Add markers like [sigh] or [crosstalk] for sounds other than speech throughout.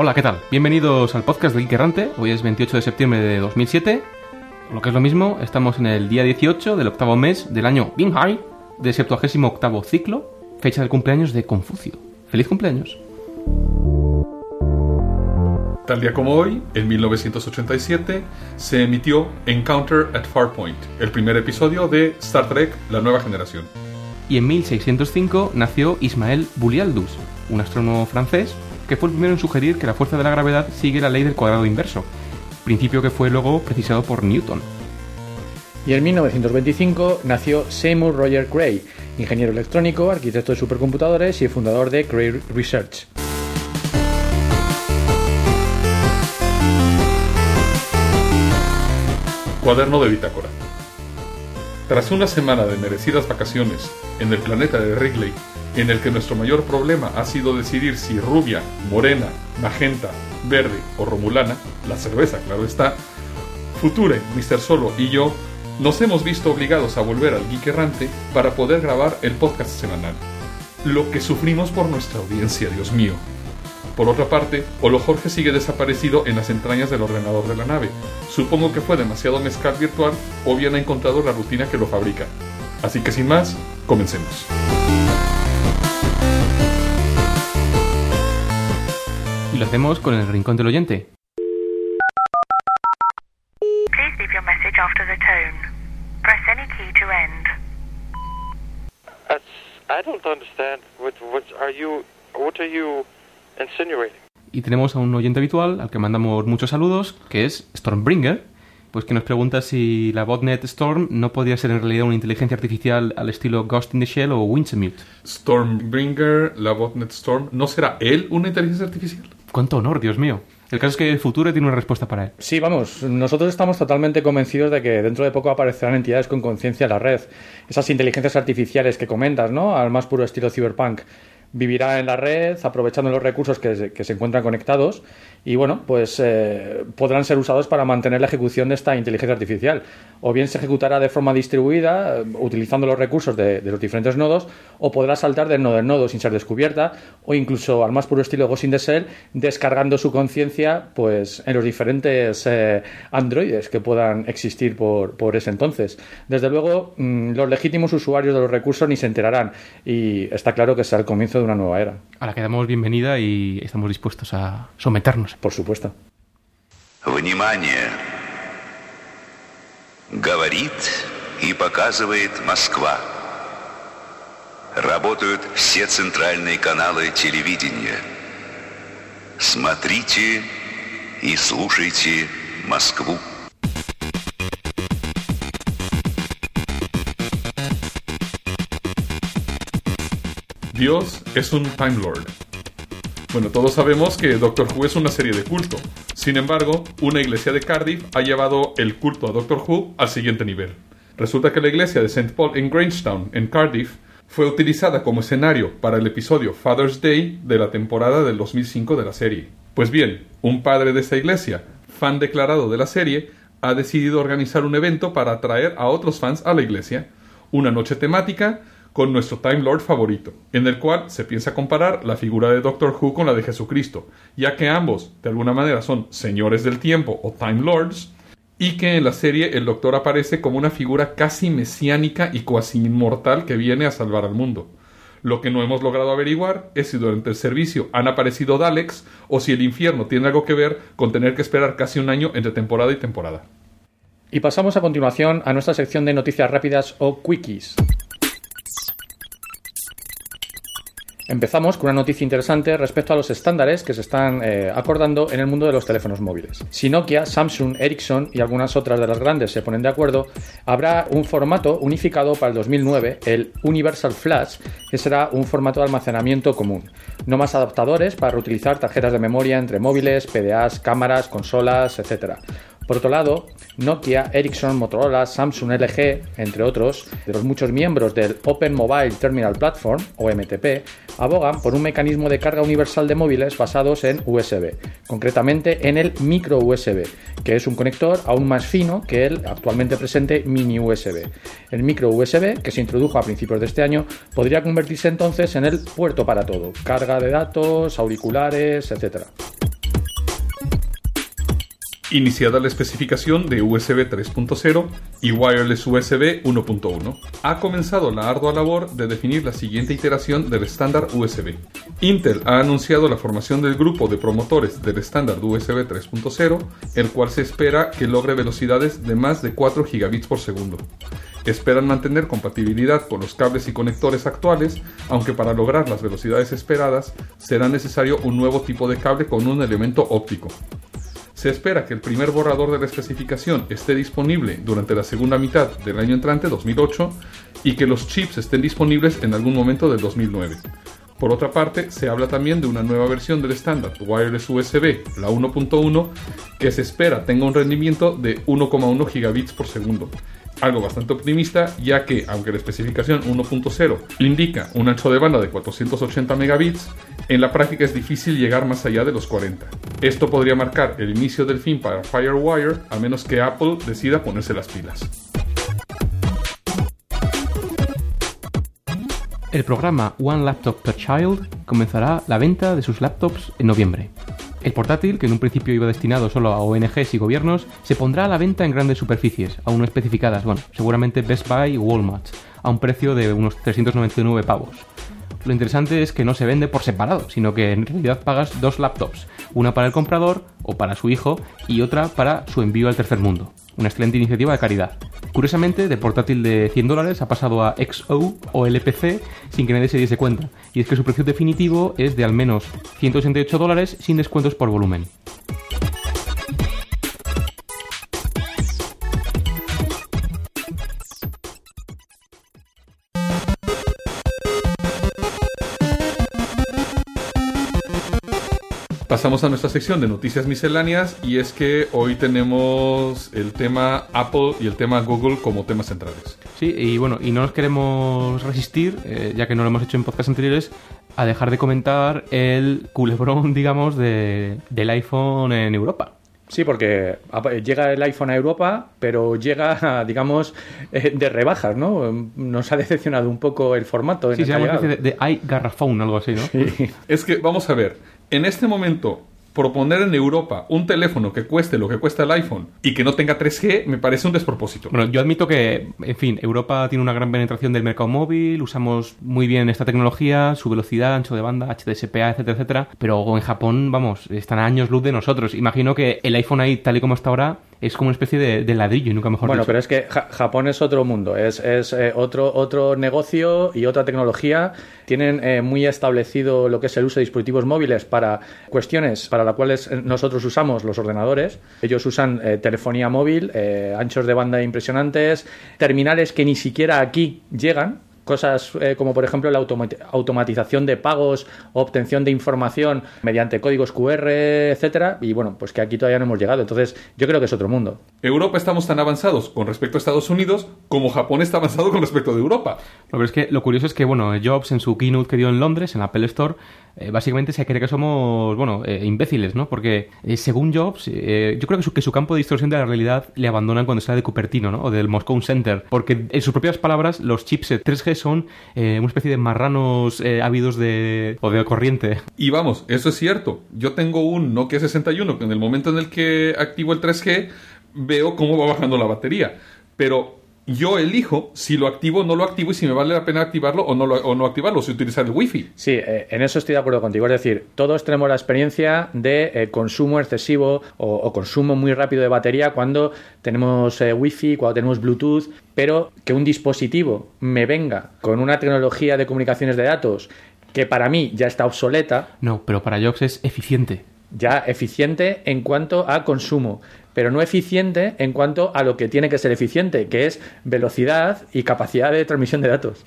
Hola, ¿qué tal? Bienvenidos al podcast de Geek Errante. Hoy es 28 de septiembre de 2007. Lo que es lo mismo, estamos en el día 18 del octavo mes del año Binghai, del 78 ciclo, fecha del cumpleaños de Confucio. ¡Feliz cumpleaños! Tal día como hoy, en 1987, se emitió Encounter at Farpoint, el primer episodio de Star Trek La Nueva Generación. Y en 1605 nació Ismael Boulialdus, un astrónomo francés que fue el primero en sugerir que la fuerza de la gravedad sigue la ley del cuadrado inverso, principio que fue luego precisado por Newton. Y en 1925 nació Seymour Roger Cray, ingeniero electrónico, arquitecto de supercomputadores y fundador de Cray Research. Cuaderno de bitácora. Tras una semana de merecidas vacaciones en el planeta de Wrigley, en el que nuestro mayor problema ha sido decidir si rubia, morena, magenta, verde o romulana, la cerveza claro está, Future, Mr. Solo y yo nos hemos visto obligados a volver al Geek Errante para poder grabar el podcast semanal. Lo que sufrimos por nuestra audiencia, Dios mío. Por otra parte, Olo Jorge sigue desaparecido en las entrañas del ordenador de la nave. Supongo que fue demasiado mezcal virtual o bien ha encontrado la rutina que lo fabrica. Así que sin más, comencemos. Y lo hacemos con el rincón del oyente. Please leave your message after the tone. Press any key to end. That's, I don't understand. What, what are you? What are you? Y tenemos a un oyente habitual al que mandamos muchos saludos, que es Stormbringer, pues que nos pregunta si la botnet Storm no podría ser en realidad una inteligencia artificial al estilo Ghost in the Shell o Winsemute. Stormbringer, la botnet Storm, ¿no será él una inteligencia artificial? ¡Cuánto honor, Dios mío! El caso es que el futuro tiene una respuesta para él. Sí, vamos, nosotros estamos totalmente convencidos de que dentro de poco aparecerán entidades con conciencia en la red. Esas inteligencias artificiales que comentas, ¿no? Al más puro estilo cyberpunk. Vivirá en la red, aprovechando los recursos que se, que se encuentran conectados y bueno, pues eh, podrán ser usados para mantener la ejecución de esta inteligencia artificial O bien se ejecutará de forma distribuida, eh, utilizando los recursos de, de, los diferentes nodos, o podrá saltar de nodo en nodo sin ser descubierta, o incluso al más puro estilo Ghost in the Shell, descargando su conciencia pues, en los diferentes eh, androides que puedan existir por, por, ese entonces. Desde luego, mmm, los legítimos usuarios de los recursos ni se enterarán, y está claro que será el comienzo de una nueva era. A la que damos bienvenida y estamos dispuestos a someternos. Por supuesto. Внимание! Говорит и показывает Москва. Работают все центральные каналы телевидения. Смотрите и слушайте Москву. Dios es un Time Lord. Bueno, todos sabemos que Doctor Who es una serie de culto. Sin embargo, una iglesia de Cardiff ha llevado el culto a Doctor Who al siguiente nivel. Resulta que la iglesia de St. Paul en Grangetown, en Cardiff, fue utilizada como escenario para el episodio Father's Day de la temporada del 2005 de la serie. Pues bien, un padre de esa iglesia, fan declarado de la serie, ha decidido organizar un evento para atraer a otros fans a la iglesia, una noche temática con nuestro Time Lord favorito, en el cual se piensa comparar la figura de Doctor Who con la de Jesucristo, ya que ambos, de alguna manera, son señores del tiempo o Time Lords, y que en la serie el Doctor aparece como una figura casi mesiánica y cuasi inmortal que viene a salvar al mundo. Lo que no hemos logrado averiguar es si durante el servicio han aparecido Daleks o si el infierno tiene algo que ver con tener que esperar casi un año entre temporada y temporada. Y pasamos a continuación a nuestra sección de noticias rápidas o quickies. Empezamos con una noticia interesante respecto a los estándares que se están eh, acordando en el mundo de los teléfonos móviles. Si Nokia, Samsung, Ericsson y algunas otras de las grandes se ponen de acuerdo, habrá un formato unificado para el 2009, el Universal Flash, que será un formato de almacenamiento común. No más adaptadores para reutilizar tarjetas de memoria entre móviles, PDAs, cámaras, consolas, etc. Por otro lado, Nokia, Ericsson, Motorola, Samsung, LG, entre otros, de los muchos miembros del Open Mobile Terminal Platform, o MTP, abogan por un mecanismo de carga universal de móviles basados en USB, concretamente en el micro USB, que es un conector aún más fino que el actualmente presente mini USB. El micro USB, que se introdujo a principios de este año, podría convertirse entonces en el puerto para todo, carga de datos, auriculares, etc. iniciada la especificación de USB 3.0 y Wireless USB 1.1. Ha comenzado la ardua labor de definir la siguiente iteración del estándar USB. Intel ha anunciado la formación del grupo de promotores del estándar USB 3.0, el cual se espera que logre velocidades de más de 4 gigabits por segundo. Esperan mantener compatibilidad con los cables y conectores actuales, aunque para lograr las velocidades esperadas será necesario un nuevo tipo de cable con un elemento óptico. Se espera que el primer borrador de la especificación esté disponible durante la segunda mitad del año entrante, 2008, y que los chips estén disponibles en algún momento del 2009. Por otra parte, se habla también de una nueva versión del estándar Wireless USB, la 1.1, que se espera tenga un rendimiento de 1,1 gigabits por segundo, algo bastante optimista, ya que, aunque la especificación 1.0 indica un ancho de banda de 480 megabits, en la práctica es difícil llegar más allá de los 40. Esto podría marcar el inicio del fin para FireWire, a menos que Apple decida ponerse las pilas. El programa One Laptop Per Child comenzará la venta de sus laptops en noviembre. El portátil, que en un principio iba destinado solo a ONGs y gobiernos, se pondrá a la venta en grandes superficies, aún no especificadas, bueno, seguramente Best Buy y Walmart, a un precio de unos 399 pavos. Lo interesante es que no se vende por separado, sino que en realidad pagas dos laptops, una para el comprador o para su hijo y otra para su envío al tercer mundo. Una excelente iniciativa de caridad. Curiosamente, de portátil de 100 dólares ha pasado a XO o LPC sin que nadie se diese cuenta, y es que su precio definitivo es de al menos 168 dólares sin descuentos por volumen. Pasamos a nuestra sección de noticias misceláneas y es que hoy tenemos el tema Apple y el tema Google como temas centrales. Sí, y bueno, y no nos queremos resistir, eh, ya que no lo hemos hecho en podcasts anteriores, a dejar de comentar el culebrón, [laughs] digamos, de, del iPhone en Europa. Sí, porque llega el iPhone a Europa, pero llega, [laughs] digamos, eh, de rebajas, ¿no? Nos ha decepcionado un poco el formato. En Sí, el se llama una llegado. especie de, de iGarrafone, algo así, ¿no? Sí. Es que, vamos a ver, en este momento, proponer en Europa un teléfono que cueste lo que cuesta el iPhone y que no tenga 3G me parece un despropósito. Bueno, yo admito que, en fin, Europa tiene una gran penetración del mercado móvil, usamos muy bien esta tecnología, su velocidad, ancho de banda, HDSPA, etcétera, etcétera, pero en Japón, vamos, están a años luz de nosotros. Imagino que el iPhone ahí, tal y como está ahora, es como una especie de, de ladrillo, y nunca mejor Bueno, dicho. pero es que Ja- Japón es otro mundo, es, es, eh, otro, otro negocio y otra tecnología. Tienen eh, muy establecido lo que es el uso de dispositivos móviles para cuestiones para las cuales eh, nosotros usamos los ordenadores. Ellos usan eh, telefonía móvil, anchos de banda impresionantes, terminales que ni siquiera aquí llegan. Cosas eh, como, por ejemplo, la automa- automatización de pagos, obtención de información mediante códigos QR, etcétera. Y bueno, pues que aquí todavía no hemos llegado. Entonces, yo creo que es otro mundo. Europa estamos tan avanzados con respecto a Estados Unidos como Japón está avanzado con respecto de Europa. No, pero es que lo curioso es que, bueno, Jobs en su keynote que dio en Londres, en la Apple Store, eh, básicamente se cree que somos, bueno, eh, imbéciles, ¿no? Porque eh, según Jobs, eh, yo creo que su, que su campo de distorsión de la realidad le abandonan cuando sale de Cupertino, ¿no? O del Moscow Center. Porque en sus propias palabras, los chipset 3G son eh, una especie de marranos eh, ávidos de... o de corriente. Y vamos, eso es cierto. Yo tengo un Nokia 61 que en el momento en el que activo el 3G veo cómo va bajando la batería. Pero yo elijo si lo activo o no lo activo y si me vale la pena activarlo o no, lo- o no activarlo, si utilizar el Wi-Fi. Sí, eh, en eso estoy de acuerdo contigo. Es decir, todos tenemos la experiencia de eh, consumo excesivo o, o consumo muy rápido de batería cuando tenemos eh, Wi-Fi, cuando tenemos Bluetooth, pero que un dispositivo me venga con una tecnología de comunicaciones de datos que para mí ya está obsoleta, No, pero para Jobs es eficiente. ya eficiente en cuanto a consumo, pero no eficiente en cuanto a lo que tiene que ser eficiente, que es velocidad y capacidad de transmisión de datos.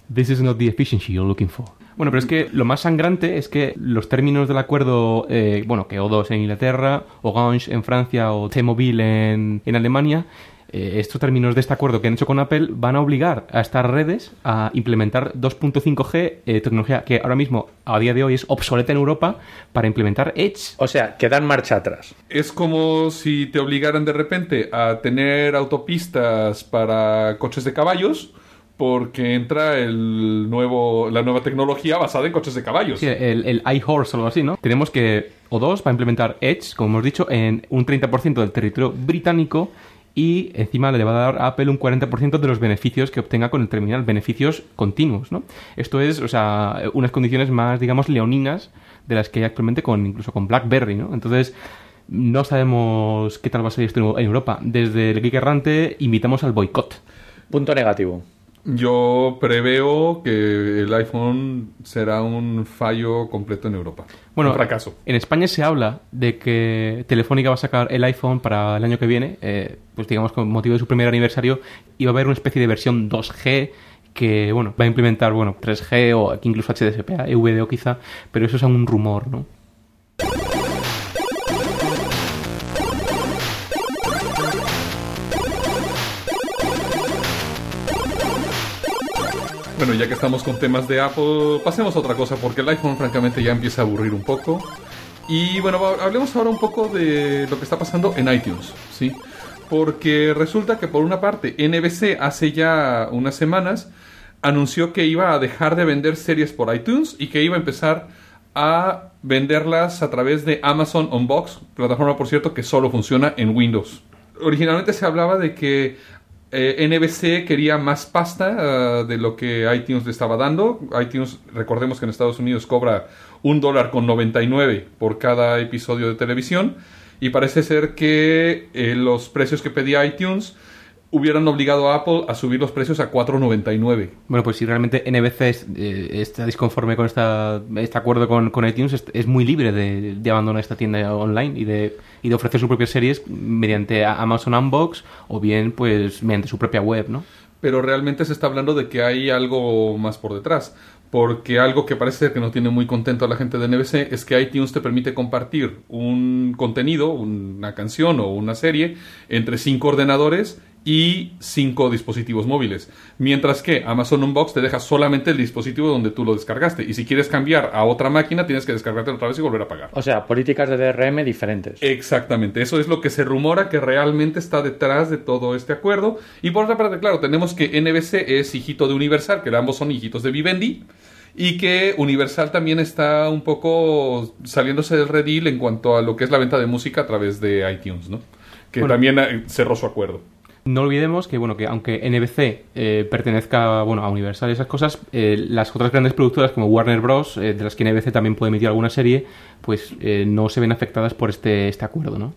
Bueno, pero es que lo más sangrante es que los términos del acuerdo, eh, bueno, que O2 en Inglaterra, Orange en Francia o T-Mobile en, en Alemania, eh, estos términos de este acuerdo que han hecho con Apple van a obligar a estas redes a implementar 2.5G, eh, tecnología que ahora mismo, a día de hoy, es obsoleta en Europa, para implementar Edge. O sea, que dan marcha atrás. Es como si te obligaran de repente a tener autopistas para coches de caballos porque entra el nuevo, la nueva tecnología basada en coches de caballos. Sí, el, el iHorse o algo así, ¿no? Tenemos que O2 va a implementar Edge, como hemos dicho, en un 30% del territorio británico y encima le va a dar a Apple un 40% de los beneficios que obtenga con el terminal, beneficios continuos, ¿no? Esto es, o sea, unas condiciones más, digamos, leoninas de las que hay actualmente con incluso con BlackBerry, ¿no? Entonces, no sabemos qué tal va a ser esto en Europa. Desde el Geek Errante invitamos al boicot. Punto negativo. Yo preveo que el iPhone será un fallo completo en Europa. Bueno, un fracaso. En España se habla de que Telefónica va a sacar el iPhone para el año que viene, eh, pues digamos con motivo de su primer aniversario, y va a haber una especie de versión 2G que, bueno, va a implementar, bueno, 3G o incluso HDSPA, VDO quizá, pero eso es aún un rumor, ¿no? Bueno, ya que estamos con temas de Apple, pasemos a otra cosa, porque el iPhone francamente ya empieza a aburrir un poco. Y bueno, hablemos ahora un poco de lo que está pasando en iTunes, ¿sí? Porque resulta que por una parte NBC hace ya unas semanas anunció que iba a dejar de vender series por iTunes y que iba a empezar a venderlas a través de Amazon Unbox, plataforma por cierto que solo funciona en Windows. Originalmente se hablaba de que eh, NBC quería más pasta ah, de lo que iTunes le estaba dando. iTunes, recordemos que en Estados Unidos cobra un dólar con 99 por cada episodio de televisión. Y parece ser que eh, los precios que pedía iTunes hubieran obligado a Apple a subir los precios a 4.99. Bueno, pues si realmente NBC es- eh, está disconforme con esta, este acuerdo con, con iTunes, es, es muy libre de, de abandonar esta tienda online y de, y de ofrecer sus propias series mediante Amazon Unbox o bien pues mediante su propia web, ¿no? pero realmente se está hablando de que hay algo más por detrás. Porque algo que parece ser que no tiene muy contento a la gente de NBC es que iTunes te permite compartir un contenido, una canción o una serie entre cinco ordenadores y cinco dispositivos móviles. Mientras que Amazon Unbox te deja solamente el dispositivo donde tú lo descargaste. Y si quieres cambiar a otra máquina, tienes que descargarte otra vez y volver a pagar. O sea, políticas de DRM diferentes. Exactamente, eso es lo que se rumora que realmente está detrás de todo este acuerdo. Y por otra parte, claro, tenemos que NBC es hijito de Universal, que ambos son hijitos de Vivendi, y que Universal también está un poco saliéndose del redil en cuanto a lo que es la venta de música a través de iTunes, ¿no? Que Bueno. también eh, cerró su acuerdo. No olvidemos que, bueno, que aunque NBC eh, pertenezca bueno, a Universal y esas cosas, eh, las otras grandes productoras como Warner Bros., eh, de las que NBC también puede emitir alguna serie, pues eh, no se ven afectadas por este, este acuerdo, ¿no?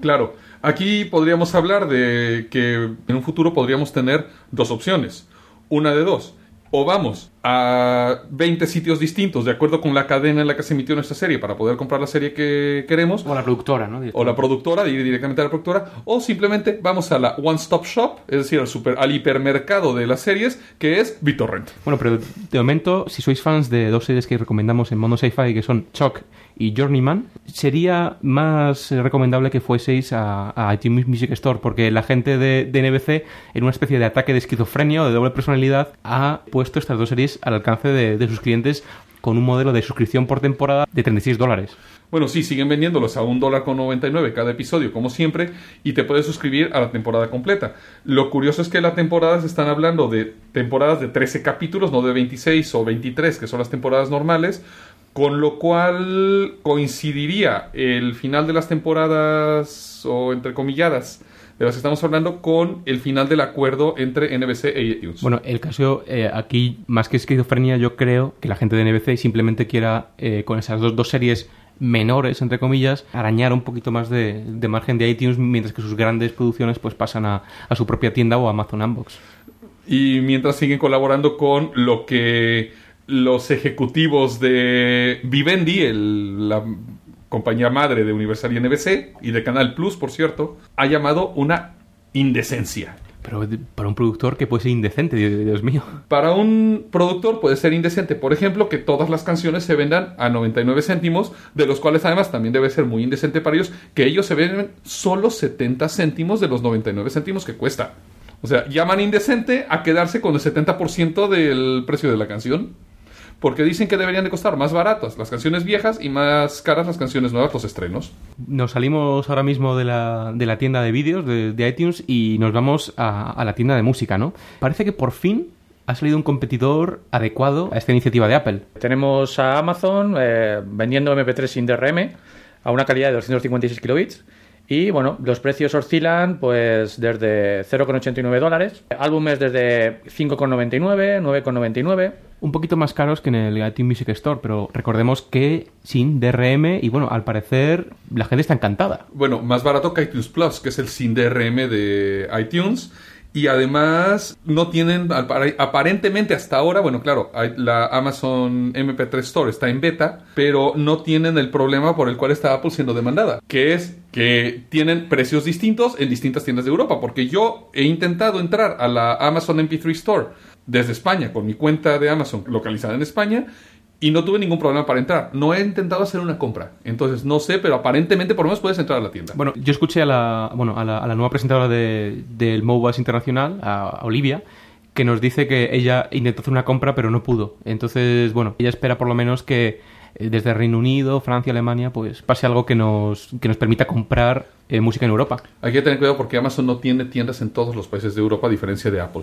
Claro, aquí podríamos hablar de que en un futuro podríamos tener dos opciones. Una de dos. O vamos a 20 sitios distintos de acuerdo con la cadena en la que se emitió nuestra serie para poder comprar la serie que queremos. O la productora, ¿no? O la productora, ir directamente a la productora. O simplemente vamos a la One Stop Shop, es decir, al, super, al hipermercado de las series, que es BitTorrent. Bueno, pero de momento, si sois fans de dos series que recomendamos en Mono Sci-Fi, que son Chuck y Journeyman, sería más recomendable que fueseis a, a iTunes Music Store, porque la gente de, de NBC, en una especie de ataque de esquizofrenia o de doble personalidad, ha puesto estas dos series al alcance de, sus clientes con un modelo de suscripción por temporada de 36 dólares. Bueno, sí, siguen vendiéndolos a un dólar con 99 cada episodio, como siempre, y te puedes suscribir a la temporada completa. Lo curioso es que las temporadas están hablando de temporadas de 13 capítulos, no de 26 o 23, que son las temporadas normales, con lo cual coincidiría el final de las temporadas, o entre comilladas, de las que estamos hablando, con el final del acuerdo entre NBC e iTunes. Bueno, el caso eh, aquí, más que esquizofrenia, yo creo que la gente de NBC simplemente quiera, eh, con esas dos, dos series menores, entre comillas, arañar un poquito más de, de margen de iTunes, mientras que sus grandes producciones pues pasan a, a su propia tienda o a Amazon Unbox. y mientras siguen colaborando con lo que los ejecutivos de Vivendi, el- la compañía madre de Universal y NBC y de Canal Plus, por cierto, ha llamado una indecencia. Pero para un productor que puede ser indecente, Dios mío. Para un productor puede ser indecente, por ejemplo, que todas las canciones se vendan a 99 céntimos, de los cuales además también debe ser muy indecente para ellos que ellos se venden solo 70 céntimos de los 99 céntimos que cuesta. O sea, llaman indecente a quedarse con el 70% del precio de la canción. Porque dicen que deberían de costar más baratas las canciones viejas y más caras las canciones nuevas, los estrenos. Nos salimos ahora mismo de la, de la tienda de vídeos de, de iTunes y nos vamos a, a la tienda de música, ¿no? Parece que por fin ha salido un competidor adecuado a esta iniciativa de Apple. Tenemos a Amazon eh, vendiendo MP3 sin DRM a una calidad de 256 kilobits. Y bueno, los precios oscilan pues desde 0,89 dólares, álbumes desde 5,99, 9,99. Un poquito más caros que en el iTunes Music Store, pero recordemos que sin DRM y bueno, al parecer la gente está encantada. Bueno, más barato que iTunes Plus, que es el sin DRM de iTunes. Y además no tienen, apar- aparentemente hasta ahora, bueno, claro, la Amazon MP3 Store está en beta, pero no tienen el problema por el cual está Apple siendo demandada, que es que tienen precios distintos en distintas tiendas de Europa, porque yo he intentado entrar a la Amazon MP3 Store desde España con mi cuenta de Amazon localizada en España y no tuve ningún problema para entrar. No he intentado hacer una compra, entonces no sé, pero aparentemente por lo menos puedes entrar a la tienda. Bueno, yo escuché a la, bueno, a la, a la nueva presentadora de- del Mobile Internacional, a, a Olivia, que nos dice que ella intentó hacer una compra pero no pudo. Entonces, bueno, ella espera por lo menos que eh, desde Reino Unido, Francia, Alemania, pues pase algo que nos, que nos permita comprar eh, música en Europa. Hay que tener cuidado porque Amazon no tiene tiendas en todos los países de Europa a diferencia de Apple.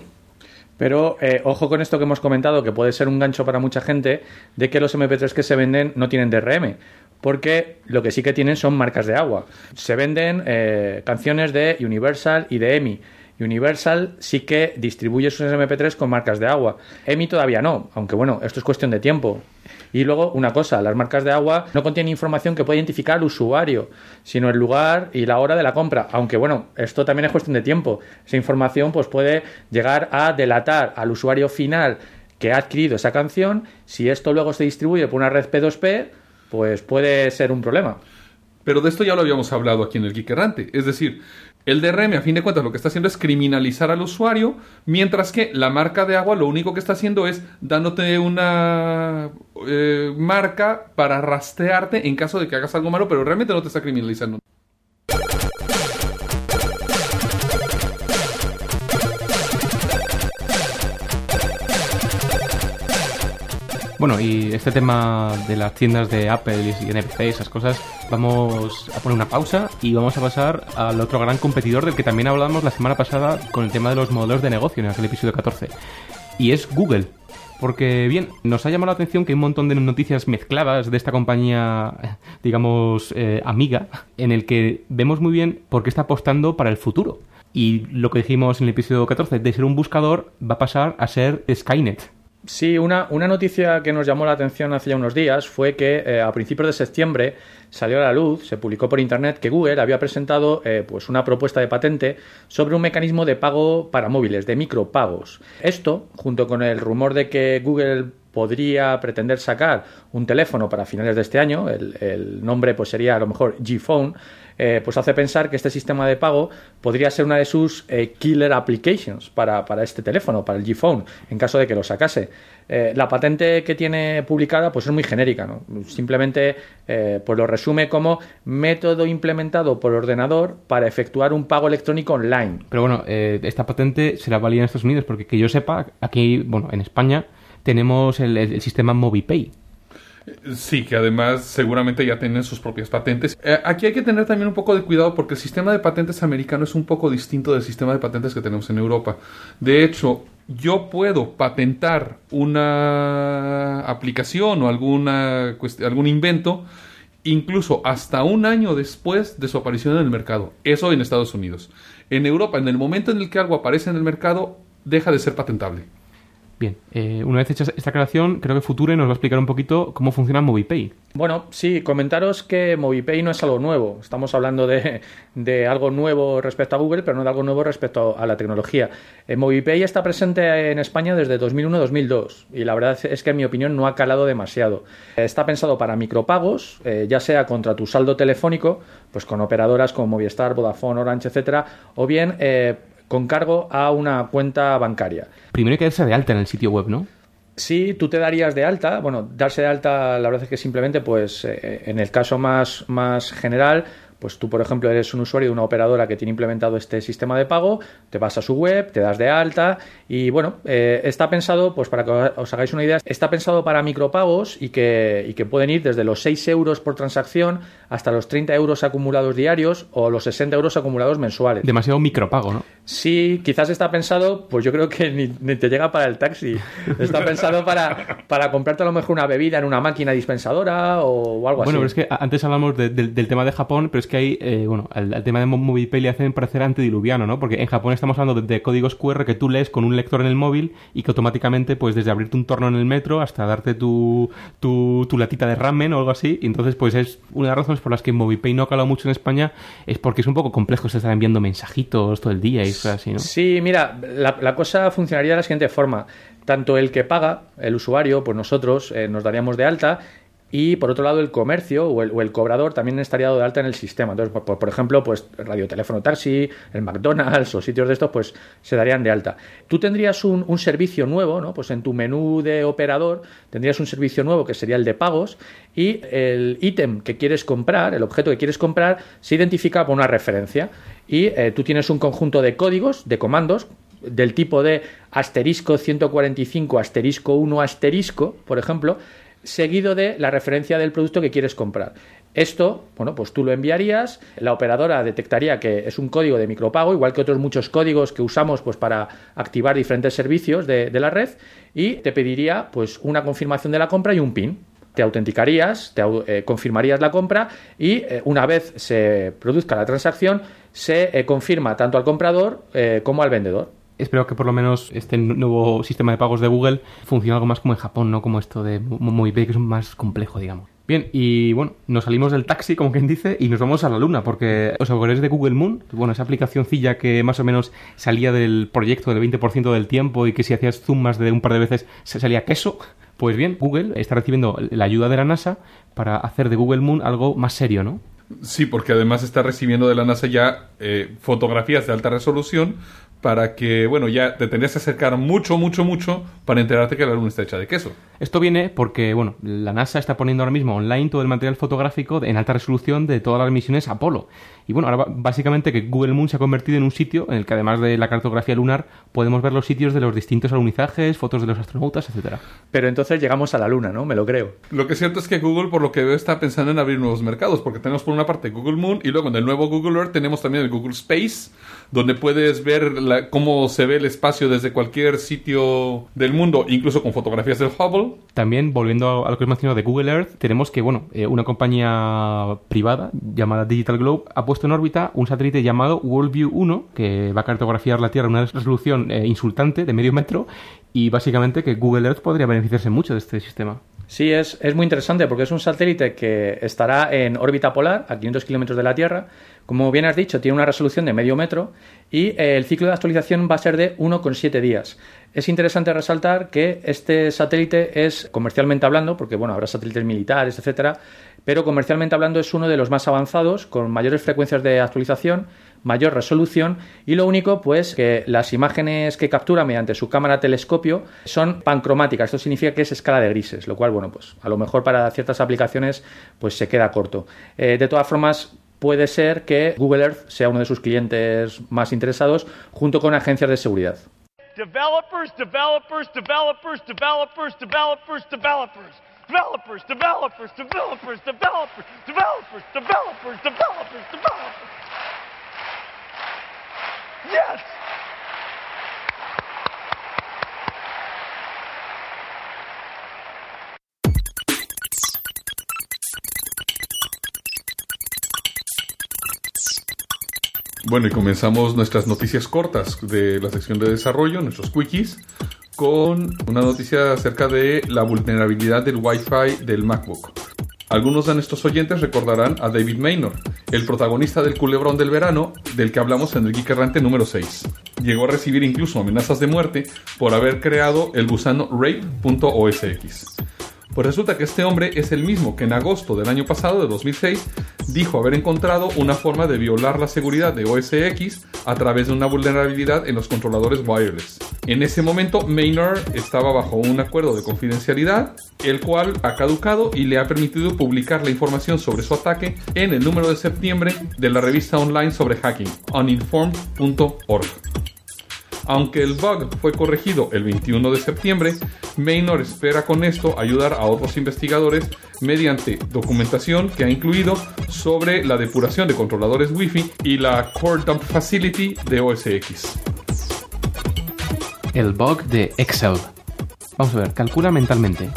Pero eh, ojo con esto que hemos comentado, que puede ser un gancho para mucha gente, de que los MP3 que se venden no tienen DRM. Porque lo que sí que tienen son marcas de agua. Se venden eh, canciones de Universal y de EMI. Universal sí que distribuye sus MP3 con marcas de agua. EMI todavía no, aunque bueno, esto es cuestión de tiempo. Y luego, una cosa, las marcas de agua no contienen información que pueda identificar al usuario, sino el lugar y la hora de la compra. Aunque bueno, esto también es cuestión de tiempo. Esa información pues puede llegar a delatar al usuario final que ha adquirido esa canción. Si esto luego se distribuye por una red P2P, pues puede ser un problema. Pero de esto ya lo habíamos hablado aquí en el Geek Errante. Es decir, el DRM, a fin de cuentas, lo que está haciendo es criminalizar al usuario, mientras que la marca de agua lo único que está haciendo es dándote una eh, marca para rastrearte en caso de que hagas algo malo, pero realmente no te está criminalizando. Bueno, y este tema de las tiendas de Apple y NFC, esas cosas, vamos a poner una pausa y vamos a pasar al otro gran competidor del que también hablamos la semana pasada con el tema de los modelos de negocio en aquel episodio 14. Y es Google. Porque, bien, nos ha llamado la atención que hay un montón de noticias mezcladas de esta compañía, digamos, eh, amiga, en el que vemos muy bien por qué está apostando para el futuro. Y lo que dijimos en el episodio 14, de ser un buscador, va a pasar a ser Skynet. Sí, una, una noticia que nos llamó la atención hace ya unos días fue que eh, a principios de septiembre salió a la luz, se publicó por internet que Google había presentado eh, pues una propuesta de patente sobre un mecanismo de pago para móviles, de micropagos. Esto, junto con el rumor de que Google podría pretender sacar un teléfono para finales de este año, el, el nombre pues sería a lo mejor G-Phone, eh, pues hace pensar que este sistema de pago podría ser una de sus eh, killer applications para, para, este teléfono, para el G-Phone, en caso de que lo sacase. Eh, la patente que tiene publicada pues es muy genérica, ¿no? simplemente pues lo resume como método implementado por ordenador para efectuar un pago electrónico online. Pero bueno, esta patente será válida en Estados Unidos porque que yo sepa, aquí, bueno, en España tenemos el, el sistema MobiPay. Sí, que además seguramente ya tienen sus propias patentes. Eh, aquí hay que tener también un poco de cuidado porque el sistema de patentes americano es un poco distinto del sistema de patentes que tenemos en Europa. De hecho, yo puedo patentar una aplicación o alguna algún invento incluso hasta un año después de su aparición en el mercado. Eso en Estados Unidos. En Europa, en el momento en el que algo aparece en el mercado, deja de ser patentable. Bien, eh, una vez hecha esta aclaración, creo que Future nos va a explicar un poquito cómo funciona MobiPay. Bueno, sí, comentaros que MobiPay no es algo nuevo. Estamos hablando de, de, algo nuevo respecto a Google, pero no de algo nuevo respecto a la tecnología. Eh, está presente en España desde 2001-2002 y la verdad es que en mi opinión no ha calado demasiado. Está pensado para micropagos, eh, ya sea contra tu saldo telefónico, pues con operadoras como Movistar, Vodafone, Orange, etcétera, o bien eh, con cargo a una cuenta bancaria. Primero hay que darse de alta en el sitio web, ¿no? Sí, tú te darías de alta. Bueno, darse de alta, la verdad es que simplemente, pues, eh, en el caso más, más general, Pues tú, por ejemplo, eres un usuario de una operadora que tiene implementado este sistema de pago, te vas a su web, te das de alta y bueno, eh, está pensado, pues para que os hagáis una idea, está pensado para micropagos y que, y que pueden ir desde los 6 euros por transacción hasta los 30 euros acumulados diarios o los 60 euros acumulados mensuales. Demasiado micropago, ¿no? Sí, quizás está pensado, pues yo creo que ni, ni te llega para el taxi. Está pensado para, para comprarte a lo mejor una bebida en una máquina dispensadora o, o algo Bueno, pero así. es que antes hablamos de- del- del tema de Japón, pero es que hay, eh, bueno, al, al tema de Mo- MobilePay le hacen parecer antediluviano, ¿no? Porque en Japón estamos hablando de, códigos QR que tú lees con un lector en el móvil y que automáticamente, pues desde abrirte un torno en el metro hasta darte tu, tu, tu latita de ramen o algo así, y entonces pues es una de las razones por las que MobilePay no ha calado mucho en España, es porque es un poco complejo estar enviando mensajitos todo el día y cosas así, ¿no? Sí, mira, la, la cosa funcionaría de la siguiente forma. Tanto el que paga, el usuario, pues nosotros eh, nos daríamos de alta y por otro lado el comercio o el, cobrador también estaría dado de alta en el sistema. Entonces, por, por- por ejemplo, pues radioteléfono taxi, el McDonald's o sitios de estos, pues se darían de alta. Tú tendrías un, un servicio nuevo, ¿no? Pues en tu menú de operador tendrías un servicio nuevo que sería el de pagos y el ítem que quieres comprar, el objeto que quieres comprar, se identifica por una referencia y eh, tú tienes un conjunto de códigos, de comandos, del tipo de asterisco 145, asterisco 1, asterisco, por ejemplo, seguido de la referencia del producto que quieres comprar. Esto, bueno, pues tú lo enviarías, la operadora detectaría que es un código de micropago, igual que otros muchos códigos que usamos pues, para activar diferentes servicios de, la red, y te pediría pues, una confirmación de la compra y un PIN te autenticarías, te eh, confirmarías la compra y eh, una vez se produzca la transacción se eh, confirma tanto al comprador como al vendedor. Espero que por lo menos este nuevo sistema de pagos de Google funcione algo más como en Japón, no como esto de Mo- MobilePay, que es más complejo, digamos. Bien, y bueno, nos salimos del taxi, como quien dice, y nos vamos a la luna, porque os acordáis de Google Moon, bueno, esa aplicacioncilla que más o menos salía del proyecto del 20% del tiempo y que si hacías zoom más de un par de veces salía queso. Pues bien, Google está recibiendo la ayuda de la NASA para hacer de Google Moon algo más serio, ¿no? Sí, porque además está recibiendo de la NASA ya eh, fotografías de alta resolución para que, bueno, ya te tendrías que acercar mucho, mucho, mucho para enterarte que la luna está hecha de queso. Esto viene porque, bueno, la NASA está poniendo ahora mismo online todo el material fotográfico en alta resolución de todas las misiones Apolo. Y bueno, ahora básicamente que Google Moon se ha convertido en un sitio en el que además de la cartografía lunar podemos ver los sitios de los distintos alunizajes, fotos de los astronautas, etcétera. Pero entonces llegamos a la luna, ¿no? Me lo creo. Lo que es cierto es que Google, por lo que veo, está pensando en abrir nuevos mercados, porque tenemos por una parte Google Moon y luego en el nuevo Google Earth tenemos también el Google Space, donde puedes ver la- cómo se ve el espacio desde cualquier sitio del mundo, incluso con fotografías del Hubble. También, volviendo a lo que os mencionado de Google Earth, tenemos que, bueno, eh, una compañía privada llamada Digital Globe ha puesto en órbita un satélite llamado Worldview 1, que va a cartografiar la Tierra a una resolución eh, insultante de medio metro, y básicamente que Google Earth podría beneficiarse mucho de este sistema. Sí, es, es muy interesante porque es un satélite que estará en órbita polar a 500 kilómetros de la Tierra. Como bien has dicho, tiene una resolución de medio metro y eh, el ciclo de actualización va a ser de 1,7 días. Es interesante resaltar que este satélite es comercialmente hablando, porque bueno, habrá satélites militares, etcétera, pero comercialmente hablando es uno de los más avanzados, con mayores frecuencias de actualización, mayor resolución y lo único pues que las imágenes que captura mediante su cámara telescopio son pancromáticas, esto significa que es escala de grises, lo cual bueno pues a lo mejor para ciertas aplicaciones pues se queda corto. Eh, de todas formas puede ser que Google Earth sea uno de sus clientes más interesados junto con agencias de seguridad. Developers, developers, developers, developers, developers, developers. Developers, developers, developers, developers, developers, developers, developers, developers. Bueno, y comenzamos nuestras noticias cortas de la sección de desarrollo, nuestros quickies, con una noticia acerca de la vulnerabilidad del Wi-Fi del MacBook. Algunos de nuestros oyentes recordarán a David Maynor, el protagonista del culebrón del verano del que hablamos en el Geek Errante número 6. Llegó a recibir incluso amenazas de muerte por haber creado el gusano rape.osx. Pues resulta que este hombre es el mismo que en agosto del año pasado, de 2006, dijo haber encontrado una forma de violar la seguridad de OS X a través de una vulnerabilidad en los controladores wireless. En ese momento, Maynard estaba bajo un acuerdo de confidencialidad, el cual ha caducado y le ha permitido publicar la información sobre su ataque en el número de septiembre de la revista online sobre hacking, uninformed.org. Aunque el bug fue corregido el 21 de septiembre, Maynard espera con esto ayudar a otros investigadores mediante documentación que ha incluido sobre la depuración de controladores Wi-Fi y la Core Dump Facility de OS X. El bug de Excel. Vamos a ver, calcula mentalmente.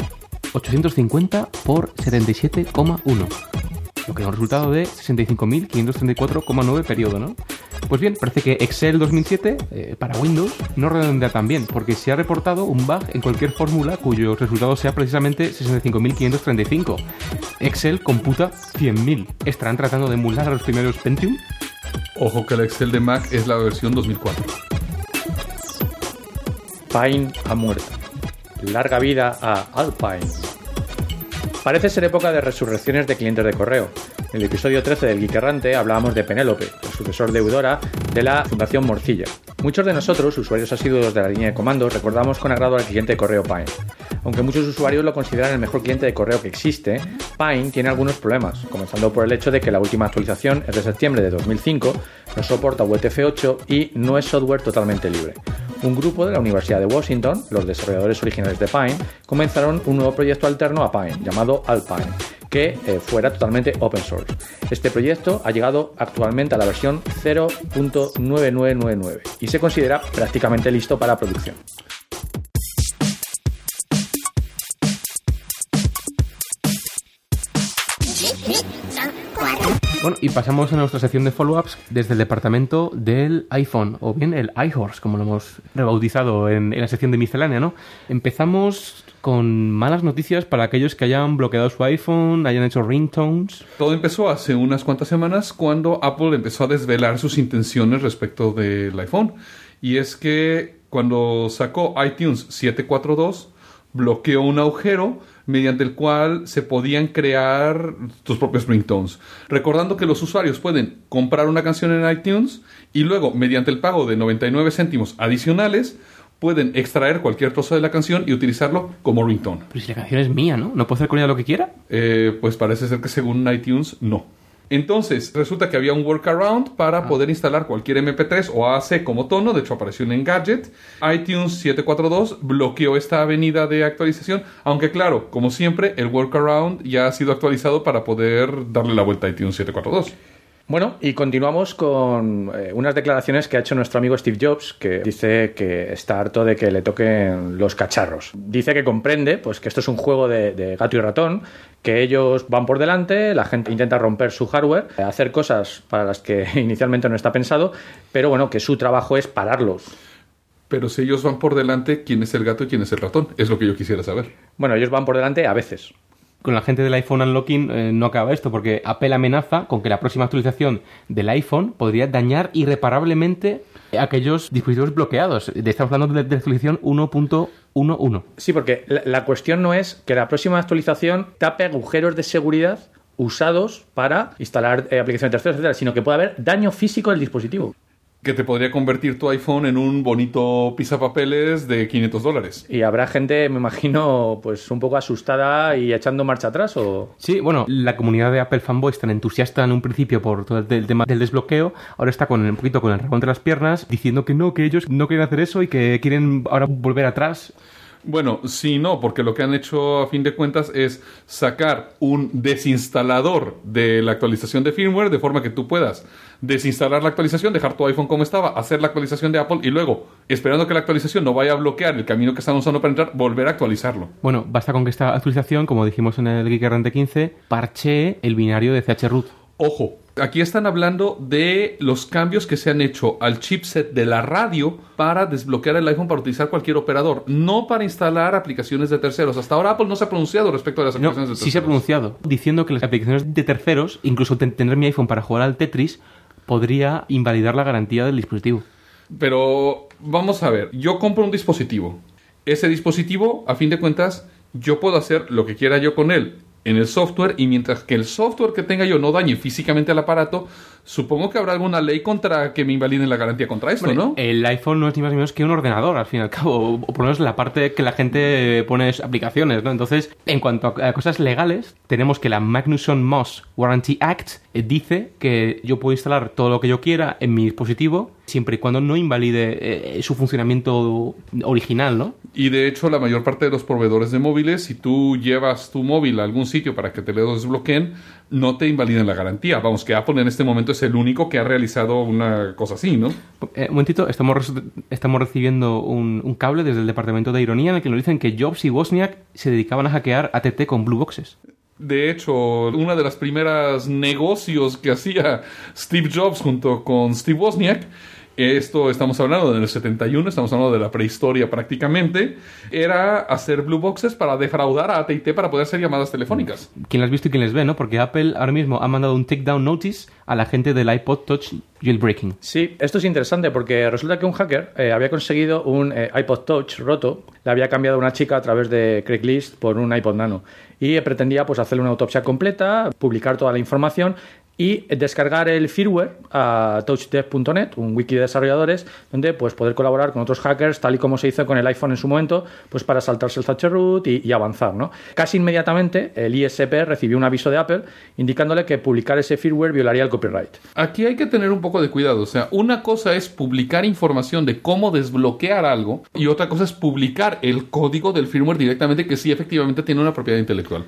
850 por 77,1. Lo que da un resultado de 65.534,9 periodo, ¿no? Pues bien, parece que Excel 2007 eh, para Windows no redondea tan bien, porque se ha reportado un bug en cualquier fórmula cuyo resultado sea precisamente 65.535. Excel computa 100.000. ¿Estarán tratando de emular a los primeros Pentium? Ojo que el Excel de Mac es la versión 2004. Pine ha muerto. Larga vida a Alpine. Parece ser época de resurrecciones de clientes de correo. En el episodio 13 del Geek hablábamos de Penélope, el sucesor de Eudora de la Fundación Morcilla. Muchos de nosotros, usuarios asiduos de la línea de comandos, recordamos con agrado al cliente de correo Pine. Aunque muchos usuarios lo consideran el mejor cliente de correo que existe, Pine tiene algunos problemas, comenzando por el hecho de que la última actualización es de septiembre de 2005, no soporta UTF-8 y no es software totalmente libre. Un grupo de la Universidad de Washington, los desarrolladores originales de Pine, comenzaron un nuevo proyecto alterno a Pine, llamado Alpine, que eh, fuera totalmente open source. Este proyecto ha llegado actualmente a la versión 0.9999 y se considera prácticamente listo para producción. Bueno, y pasamos a nuestra sección de follow-ups desde el departamento del iPhone, o bien el iHorse, como lo hemos rebautizado en, la sección de miscelánea, ¿no? Empezamos con malas noticias para aquellos que hayan bloqueado su iPhone, hayan hecho ringtones. Todo empezó hace unas cuantas semanas cuando Apple empezó a desvelar sus intenciones respecto del iPhone. Y es que cuando sacó iTunes 742, bloqueó un agujero mediante el cual se podían crear tus propios ringtones. Recordando que los usuarios pueden comprar una canción en iTunes y luego, mediante el pago de 99 céntimos adicionales, pueden extraer cualquier trozo de la canción y utilizarlo como ringtone. Pero si la canción es mía, ¿no? ¿No puedo hacer con ella lo que quiera? Eh, pues parece ser que según iTunes, no. Entonces, resulta que había un workaround para poder instalar cualquier MP3 o AAC como tono, de hecho apareció en Engadget. iTunes 742 bloqueó esta avenida de actualización, aunque claro, como siempre, el workaround ya ha sido actualizado para poder darle la vuelta a iTunes 742. Bueno, y continuamos con eh, unas declaraciones que ha hecho nuestro amigo Steve Jobs, que dice que está harto de que le toquen los cacharros. Dice que comprende pues, que esto es un juego de, de gato y ratón, que ellos van por delante, la gente intenta romper su hardware, hacer cosas para las que [laughs] inicialmente no está pensado, pero bueno, que su trabajo es pararlos. Pero si ellos van por delante, ¿quién es el gato y quién es el ratón? Es lo que yo quisiera saber. Bueno, ellos van por delante a veces. Con la gente del iPhone Unlocking eh, no acaba esto, porque Apple amenaza con que la próxima actualización del iPhone podría dañar irreparablemente aquellos dispositivos bloqueados. Estamos hablando de, de actualización 1.11. Sí, porque la, la cuestión no es que la próxima actualización tape agujeros de seguridad usados para instalar eh, aplicaciones terceras, etcétera, sino que puede haber daño físico del dispositivo. Que te podría convertir tu iPhone en un bonito pisapapeles de 500 dólares. Y habrá gente, me imagino, pues un poco asustada y echando marcha atrás o... Sí, bueno, la comunidad de Apple fanboys tan entusiasta en un principio por todo el, el tema del desbloqueo, ahora está con un poquito con el rabo entre las piernas, diciendo que no, que ellos no quieren hacer eso y que quieren ahora volver atrás. Bueno, sí, no, porque lo que han hecho a fin de cuentas es sacar un desinstalador de la actualización de firmware de forma que tú puedas desinstalar la actualización, dejar tu iPhone como estaba, hacer la actualización de Apple y luego, esperando que la actualización no vaya a bloquear el camino que están usando para entrar, volver a actualizarlo. Bueno, basta con que esta actualización, como dijimos en el Geek Errante 15, parchee el binario de chroot. Ojo, aquí están hablando de los cambios que se han hecho al chipset de la radio para desbloquear el iPhone para utilizar cualquier operador, no para instalar aplicaciones de terceros. Hasta ahora Apple no se ha pronunciado respecto a las No, aplicaciones de terceros. sí se ha pronunciado, diciendo que las aplicaciones de terceros, incluso ten- tener mi iPhone para jugar al Tetris, podría invalidar la garantía del dispositivo. Pero vamos a ver, yo compro un dispositivo. Ese dispositivo, a fin de cuentas, yo puedo hacer lo que quiera yo con él. En el software y mientras que el software que tenga yo no dañe físicamente al aparato, supongo que habrá alguna ley contra que me invaliden la garantía contra esto, ¿no? El iPhone no es ni más ni menos que un ordenador, al fin y al cabo, o por lo menos la parte que la gente pone es aplicaciones, ¿no? Entonces, en cuanto a cosas legales, tenemos que la Magnuson-Moss Warranty Act eh, dice que yo puedo instalar todo lo que yo quiera en mi dispositivo siempre y cuando no invalide eh, su funcionamiento original, ¿no? Y de hecho, la mayor parte de los proveedores de móviles, si tú llevas tu móvil a algún sitio para que te lo desbloqueen, no te invaliden la garantía. Vamos, que Apple en este momento es el único que ha realizado una cosa así, ¿no? Eh, un momentito, estamos, estamos recibiendo un, un cable desde el departamento de ironía en el que nos dicen que Jobs y Wozniak se dedicaban a hackear ATT con Blue Boxes. De hecho, una de las primeras negocios que hacía Steve Jobs junto con Steve Wozniak, esto estamos hablando del 71, estamos hablando de la prehistoria prácticamente, era hacer blue boxes para defraudar a AT&T para poder hacer llamadas telefónicas. ¿Quién las ha visto y quién les ve, no? Porque Apple ahora mismo ha mandado un takedown notice a la gente del iPod Touch jailbreaking. Sí, esto es interesante porque resulta que un hacker eh, había conseguido un eh, iPod Touch roto, le había cambiado a una chica a través de Craigslist por un iPod Nano y pretendía pues hacerle una autopsia completa, publicar toda la información y descargar el firmware a touchdev.net, un wiki de desarrolladores, donde pues poder colaborar con otros hackers, tal y como se hizo con el iPhone en su momento, pues para saltarse el Thatcher root y, y avanzar, ¿no? Casi inmediatamente el ISP recibió un aviso de Apple indicándole que publicar ese firmware violaría el copyright. Aquí hay que tener un poco de cuidado, o sea, una cosa es publicar información de cómo desbloquear algo y otra cosa es publicar el código del firmware directamente que sí efectivamente tiene una propiedad intelectual.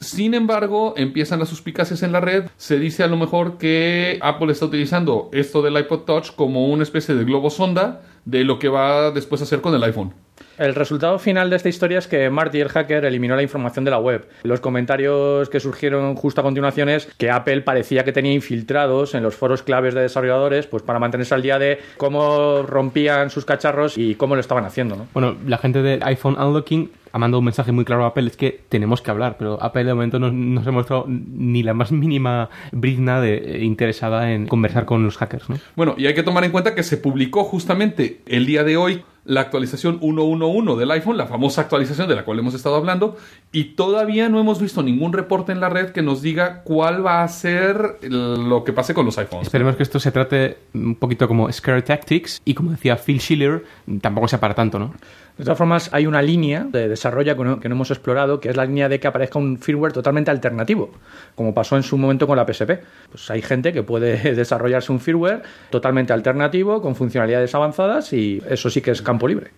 Sin embargo, empiezan las suspicacias en la red. Se dice a lo mejor que Apple está utilizando esto del iPod Touch como una especie de globo sonda de lo que va después a hacer con el iPhone. El resultado final de esta historia es que Marty, el hacker, eliminó la información de la web. Los comentarios que surgieron justo a continuación es que Apple parecía que tenía infiltrados en los foros claves de desarrolladores pues para mantenerse al día de cómo rompían sus cacharros y cómo lo estaban haciendo. ¿no? Bueno, la gente de iPhone Unlocking ha mandado un mensaje muy claro a Apple, es que tenemos que hablar, pero Apple de momento no, no se ha mostrado ni la más mínima brizna de, eh, interesada en conversar con los hackers, ¿no? Bueno, y hay que tomar en cuenta que se publicó justamente el día de hoy la actualización 1.1.1 del iPhone, la famosa actualización de la cual hemos estado hablando, y todavía no hemos visto ningún reporte en la red que nos diga cuál va a ser lo que pase con los iPhones. Esperemos que esto se trate un poquito como Scare Tactics y como decía Phil Schiller, tampoco sea para tanto, ¿no? De todas formas, hay una línea de desarrollo que no, que no hemos explorado, que es la línea de que aparezca un firmware totalmente alternativo, como pasó en su momento con la PSP. Pues hay gente que puede [laughs] desarrollarse un firmware totalmente alternativo, con funcionalidades avanzadas, y eso sí que es campo libre.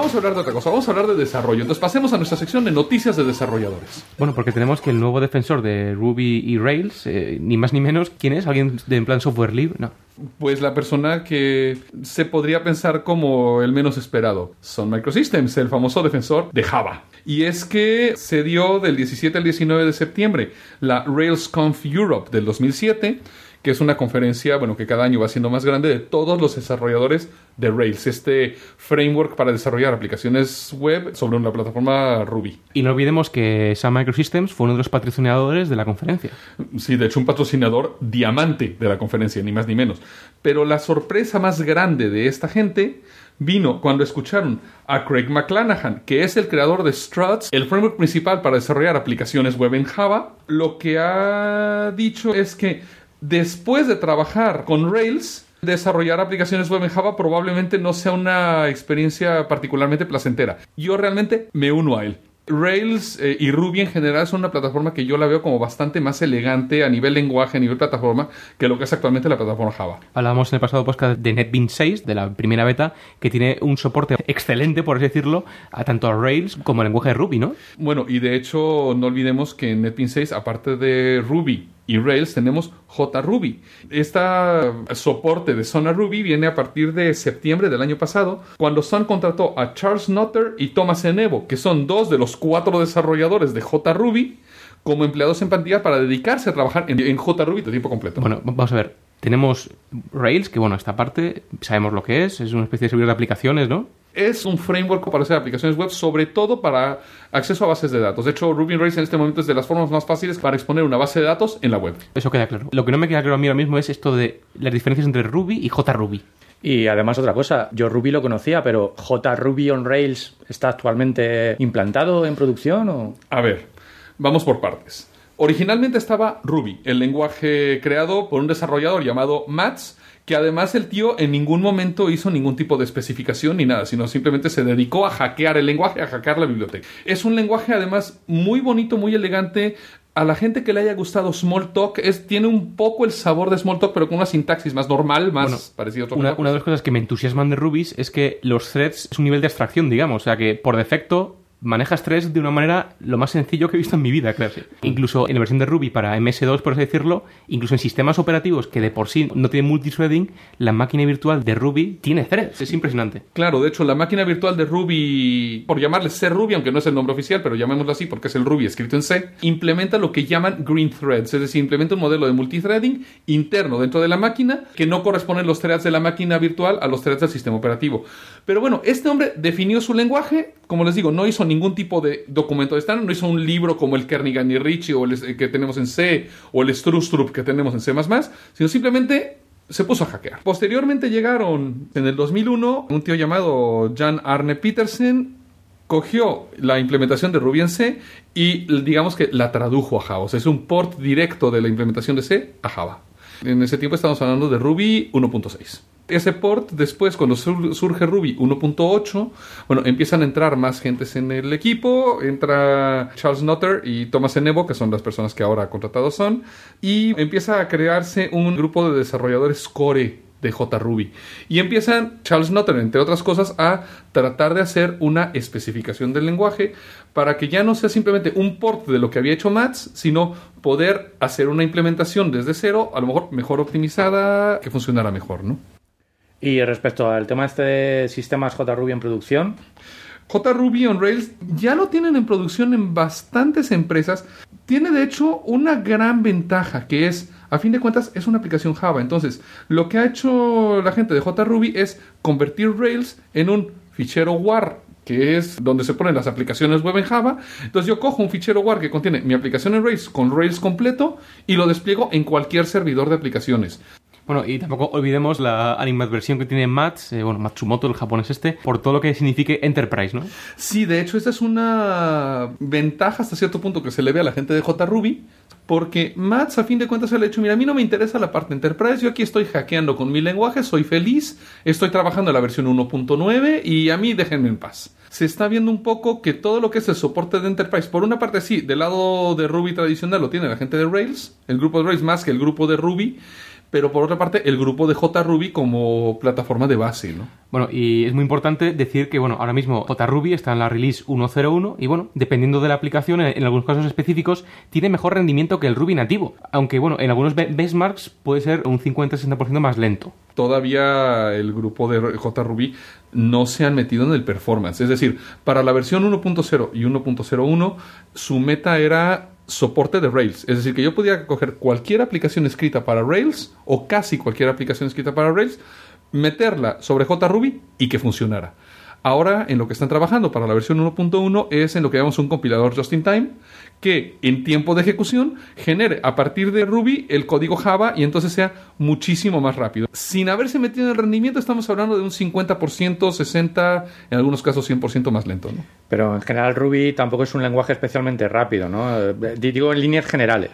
Vamos a hablar de otra cosa, vamos a hablar de desarrollo. Entonces pasemos a nuestra sección de noticias de desarrolladores. Bueno, porque tenemos que el nuevo defensor de Ruby y Rails, eh, ni más ni menos, ¿quién es? ¿Alguien de en plan software libre? No. Pues la persona que se podría pensar como el menos esperado. Son Microsystems, el famoso defensor de Java. Y es que se dio del 17 al 19 de septiembre la RailsConf Europe del 2007, que es una conferencia, bueno, que cada año va siendo más grande de todos los desarrolladores de Rails, este framework para desarrollar aplicaciones web sobre una plataforma Ruby. Y no olvidemos que Sun Microsystems fue uno de los patrocinadores de la conferencia. Sí, de hecho un patrocinador diamante de la conferencia, ni más ni menos. Pero la sorpresa más grande de esta gente vino cuando escucharon a Craig McClanahan, que es el creador de Struts, el framework principal para desarrollar aplicaciones web en Java. Lo que ha dicho es que después de trabajar con Rails, desarrollar aplicaciones web en Java probablemente no sea una experiencia particularmente placentera. Yo realmente me uno a él. Rails eh, y Ruby en general son una plataforma que yo la veo como bastante más elegante a nivel lenguaje, a nivel plataforma, que lo que es actualmente la plataforma Java. Hablábamos en el pasado podcast de NetBeans 6, de la primera beta, que tiene un soporte excelente, por así decirlo, a tanto a Rails como al lenguaje de Ruby, ¿no? Bueno, y de hecho no olvidemos que en NetBeans 6, aparte de Ruby y Rails, tenemos JRuby. Este soporte de Sona Ruby viene a partir de septiembre del año pasado, cuando Sun contrató a Charles Nutter y Thomas Enevo, que son dos de los cuatro desarrolladores de JRuby, como empleados en plantilla para dedicarse a trabajar en, en JRuby de tiempo completo. Bueno, vamos a ver. Tenemos Rails, que bueno, esta parte sabemos lo que es, es una especie de servidor de aplicaciones, ¿no? Es un framework para hacer aplicaciones web, sobre todo para acceso a bases de datos. De hecho, Ruby on Rails en este momento es de las formas más fáciles para exponer una base de datos en la web. Eso queda claro. Lo que no me queda claro a mí ahora mismo es esto de las diferencias entre Ruby y JRuby. Y además otra cosa, yo Ruby lo conocía, pero JRuby on Rails está actualmente implantado en producción o A ver, vamos por partes. Originalmente estaba Ruby, el lenguaje creado por un desarrollador llamado Mats, que además el tío en ningún momento hizo ningún tipo de especificación ni nada, sino simplemente se dedicó a hackear el lenguaje, a hackear la biblioteca. Es un lenguaje además muy bonito, muy elegante. A la gente que le haya gustado Smalltalk, es, tiene un poco el sabor de Smalltalk, pero con una sintaxis más normal, más Bueno, parecida a otro Una, una de las cosas que me entusiasman de Ruby es que los threads es un nivel de abstracción, digamos. O sea que por defecto manejas threads de una manera lo más sencillo que he visto en mi vida, claro. Incluso en la versión de Ruby para MS2, por así decirlo, incluso en sistemas operativos que de por sí no tienen multithreading, la máquina virtual de Ruby tiene threads. Es impresionante. Claro, de hecho, la máquina virtual de Ruby, por llamarle C Ruby, aunque no es el nombre oficial, pero llamémoslo así porque es el Ruby escrito en C, implementa lo que llaman green threads, es decir, implementa un modelo de multithreading interno dentro de la máquina que no corresponden los threads de la máquina virtual a los threads del sistema operativo. Pero bueno, este hombre definió su lenguaje, como les digo, no hizo ningún tipo de documento de estándar, no hizo un libro como el Kernigan y Ritchie o el que tenemos en C o el Strustrup que tenemos en C++, sino simplemente se puso a hackear. Posteriormente llegaron en el 2001 un tío llamado Jan Arne Petersen cogió la implementación de Ruby en C y digamos que la tradujo a Java. O sea, es un port directo de la implementación de C a Java. En ese tiempo estamos hablando de Ruby 1.6. Ese port, después, cuando sur- surge Ruby 1.8, bueno, empiezan a entrar más gentes en el equipo. Entra Charles Nutter y Thomas Enevo, que son las personas que ahora contratados son. Y empieza a crearse un grupo de desarrolladores core de JRuby. Y empiezan Charles Nutter, entre otras cosas, a tratar de hacer una especificación del lenguaje para que ya no sea simplemente un port de lo que había hecho Mats, sino poder hacer una implementación desde cero, a lo mejor mejor optimizada, que funcionara mejor, ¿no? Y respecto al tema este de sistemas JRuby en producción, JRuby on Rails ya lo tienen en producción en bastantes empresas. Tiene de hecho una gran ventaja que es, a fin de cuentas, es una aplicación Java. Entonces, lo que ha hecho la gente de JRuby es convertir Rails en un fichero WAR que es donde se ponen las aplicaciones web en Java. Entonces yo cojo un fichero WAR que contiene mi aplicación en Rails con Rails completo y lo despliego en cualquier servidor de aplicaciones. Bueno, y tampoco olvidemos la animadversión que tiene Mats, eh, bueno, Matsumoto, el japonés este, por todo lo que signifique Enterprise, ¿no? Sí, de hecho, esta es una ventaja hasta cierto punto que se le ve a la gente de JRuby, porque Mats, a fin de cuentas, se le ha dicho: Mira, a mí no me interesa la parte Enterprise, yo aquí estoy hackeando con mi lenguaje, soy feliz, estoy trabajando en la versión 1.9 y a mí déjenme en paz. Se está viendo un poco que todo lo que es el soporte de Enterprise, por una parte, sí, del lado de Ruby tradicional lo tiene la gente de Rails, el grupo de Rails más que el grupo de Ruby. Pero por otra parte, el grupo de JRuby como plataforma de base, ¿no? Bueno, y es muy importante decir que, bueno, ahora mismo JRuby está en la release 1.01 y, bueno, dependiendo de la aplicación, en, en algunos casos específicos, tiene mejor rendimiento que el Ruby nativo. Aunque, bueno, en algunos be- benchmarks puede ser un 50-60% más lento. todavía el grupo de JRuby no se han metido en el performance. Es decir, para la versión 1.0 y 1.01, su meta era soporte de Rails. Es decir, que yo podía coger cualquier aplicación escrita para Rails, o casi cualquier aplicación escrita para Rails, meterla sobre JRuby y que funcionara. Ahora, en lo que están trabajando para la versión 1.1 es en lo que llamamos un compilador just in time, que en tiempo de ejecución genere a partir de Ruby el código Java y entonces sea muchísimo más rápido. Sin haberse metido en el rendimiento, estamos hablando de un 50%, 60%, en algunos casos 100% más lento. ¿no? pero en general Ruby tampoco es un lenguaje especialmente rápido, ¿no? Eh, Digo en líneas generales.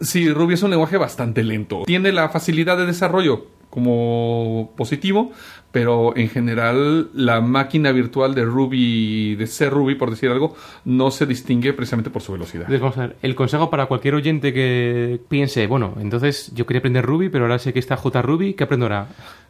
Sí, Ruby es un lenguaje bastante lento. Tiene la facilidad de desarrollo como positivo, pero en general la máquina virtual de Ruby, de C Ruby, por decir algo, no se distingue precisamente por su velocidad. Entonces, vamos a ver, el consejo para cualquier oyente que piense, bueno, entonces yo quería aprender Ruby, pero ahora sé que está JRuby, ¿qué aprendo ahora?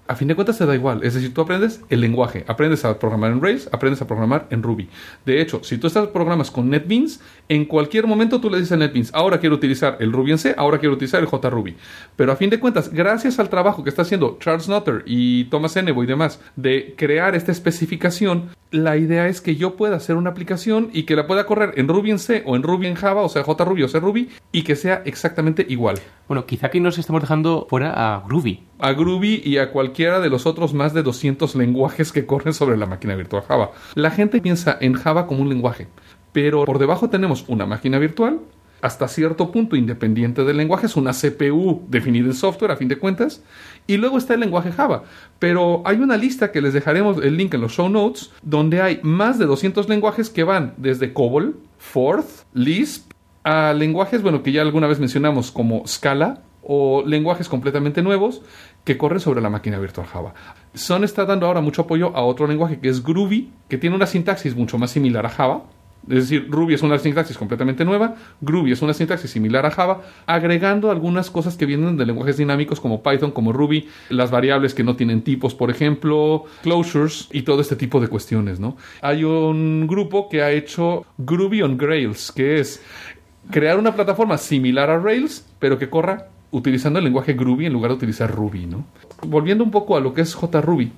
A fin de cuentas te da igual, es decir, tú aprendes el lenguaje, aprendes a programar en Rails, aprendes a programar en Ruby. De hecho, si tú estás programas con NetBeans, en cualquier momento tú le dices a NetBeans, ahora quiero utilizar el Ruby en C, ahora quiero utilizar el JRuby. Pero a fin de cuentas, gracias al trabajo que está haciendo Charles Nutter y Thomas Enebo y demás de crear esta especificación, la idea es que yo pueda hacer una aplicación y que la pueda correr en Ruby en C o en Ruby en Java, o sea, JRuby o C Ruby, y que sea exactamente igual. Bueno, quizá aquí nos estamos dejando fuera a Groovy. A Groovy y a cualquiera de los otros más de 200 lenguajes que corren sobre la máquina virtual Java. La gente piensa en Java como un lenguaje, pero por debajo tenemos una máquina virtual hasta cierto punto independiente del lenguaje, es una CPU definida en software a fin de cuentas, y luego está el lenguaje Java. Pero hay una lista que les dejaremos el link en los show notes, donde hay más de 200 lenguajes que van desde COBOL, Forth, Lisp, a lenguajes, bueno, que ya alguna vez mencionamos como Scala, o lenguajes completamente nuevos que corren sobre la máquina virtual Java. Sun está dando ahora mucho apoyo a otro lenguaje que es Groovy, que tiene una sintaxis mucho más similar a Java, es decir, Ruby es una sintaxis completamente nueva, Groovy es una sintaxis similar a Java, agregando algunas cosas que vienen de lenguajes dinámicos como Python, como Ruby, las variables que no tienen tipos, por ejemplo, closures y todo este tipo de cuestiones, ¿no? Hay un grupo que ha hecho Groovy on Grails, que es crear una plataforma similar a Rails, pero que corra utilizando el lenguaje Groovy en lugar de utilizar Ruby, ¿no? Volviendo un poco a lo que es JRuby,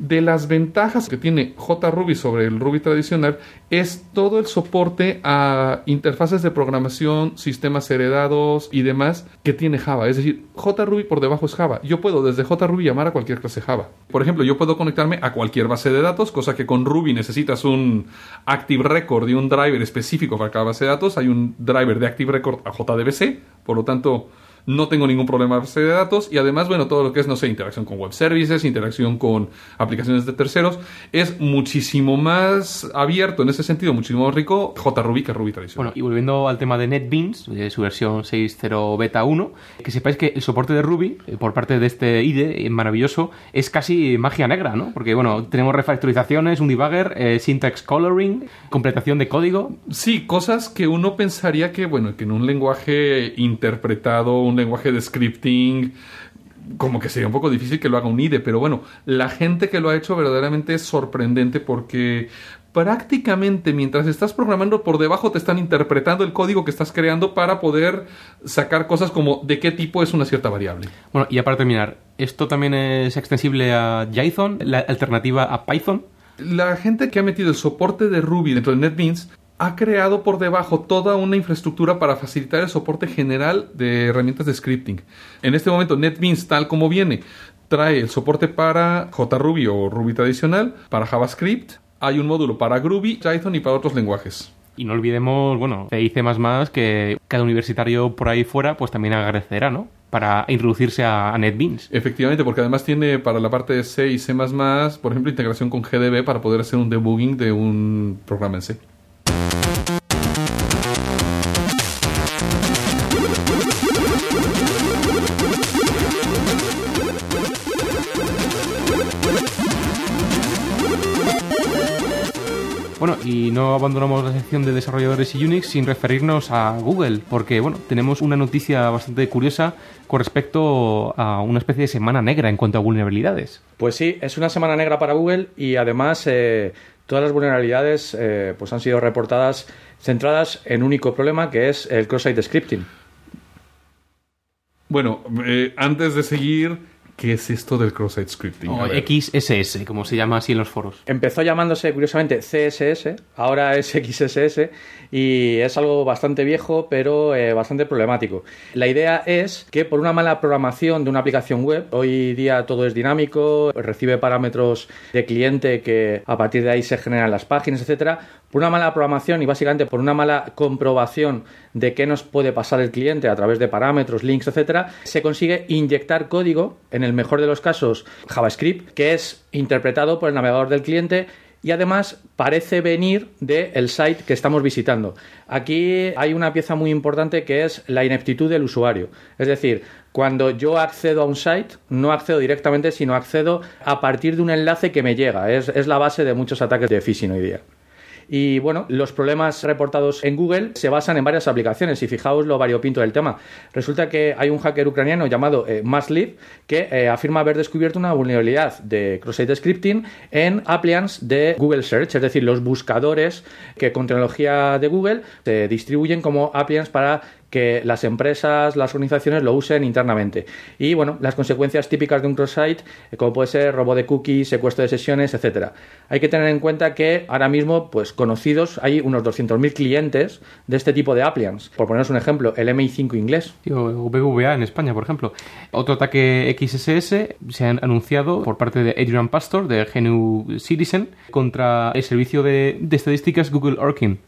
de las ventajas que tiene JRuby sobre el Ruby tradicional es todo el soporte a interfaces de programación, sistemas heredados y demás que tiene Java. Es decir, JRuby por debajo es Java. Yo puedo desde JRuby llamar a cualquier clase Java. Por ejemplo, yo puedo conectarme a cualquier base de datos, cosa que con Ruby necesitas un Active Record y un driver específico para cada base de datos. Hay un driver de Active Record a JDBC, por lo tanto no tengo ningún problema de base de datos y además, bueno, todo lo que es, no sé, interacción con web services, interacción con aplicaciones de terceros, es muchísimo más abierto en ese sentido, muchísimo más rico JRuby que Ruby tradicional. Bueno, y volviendo al tema de NetBeans, de su versión 6.0 beta 1, que sepáis que el soporte de Ruby eh, por parte de este IDE eh, maravilloso es casi magia negra, ¿no? Porque, bueno, tenemos refactorizaciones, un debugger, eh, syntax coloring, completación de código. Sí, cosas que uno pensaría que, bueno, que en un lenguaje interpretado, un lenguaje de scripting, como que sería un poco difícil que lo haga un IDE, pero bueno, la gente que lo ha hecho verdaderamente es sorprendente porque prácticamente mientras estás programando por debajo te están interpretando el código que estás creando para poder sacar cosas como de qué tipo es una cierta variable. Bueno, y ya para terminar, ¿esto también es extensible a Jython, la alternativa a Python? La gente que ha metido el soporte de Ruby dentro de NetBeans ha creado por debajo toda una infraestructura para facilitar el soporte general de herramientas de scripting. En este momento NetBeans tal como viene trae el soporte para JRuby o Ruby tradicional, para JavaScript, hay un módulo para Groovy, Python y para otros lenguajes. Y no olvidemos, bueno, C y C++, que cada universitario por ahí fuera pues también agradecerá, ¿no? Para introducirse a, a NetBeans. Efectivamente, porque además tiene para la parte de C y C++, por ejemplo, integración con GDB para poder hacer un debugging de un programa en C. y no abandonamos la sección de desarrolladores y Unix sin referirnos a Google, porque bueno, tenemos una noticia bastante curiosa con respecto a una especie de semana negra en cuanto a vulnerabilidades. Pues sí, es una semana negra para Google y además eh, todas las vulnerabilidades eh, pues han sido reportadas centradas en un único problema que es el cross-site scripting. Bueno, eh, antes de seguir, ¿qué es esto del cross-site scripting? O. XSS, como se llama así en los foros. Empezó llamándose curiosamente CSS, ahora es XSS y es algo bastante viejo pero eh, bastante problemático. La idea es que por una mala programación de una aplicación web, hoy día todo es dinámico, recibe parámetros de cliente que a partir de ahí se generan las páginas, etcétera. Por una mala programación y básicamente por una mala comprobación de qué nos puede pasar el cliente a través de parámetros, links, etcétera, se consigue inyectar código, en el mejor de los casos JavaScript, que es interpretado por el navegador del cliente y además parece venir del site que estamos visitando. Aquí hay una pieza muy importante que es la ineptitud del usuario. Es decir, cuando yo accedo a un site, no accedo directamente, sino accedo a partir de un enlace que me llega. Es, es la base de muchos ataques de phishing hoy día. Y bueno, los problemas reportados en Google se basan en varias aplicaciones y fijaos lo variopinto del tema. Resulta que hay un hacker ucraniano llamado eh, que eh, afirma haber descubierto una vulnerabilidad de cross-site scripting en appliance de Google Search, es decir, los buscadores que con tecnología de Google se distribuyen como appliance para que las empresas, las organizaciones lo usen internamente. Y bueno, las consecuencias típicas de un cross-site, eh, como puede ser robo de cookies, secuestro de sesiones, etcétera. Hay que tener en cuenta que ahora mismo, pues conocidos, hay unos 200.000 clientes de este tipo de appliance. Por poneros un ejemplo, el MI5 inglés. O BBVA en España, por ejemplo. Otro ataque XSS se ha anunciado por parte de Adrian Pastor, de GNU Citizen, contra el servicio de estadísticas Google Orkin.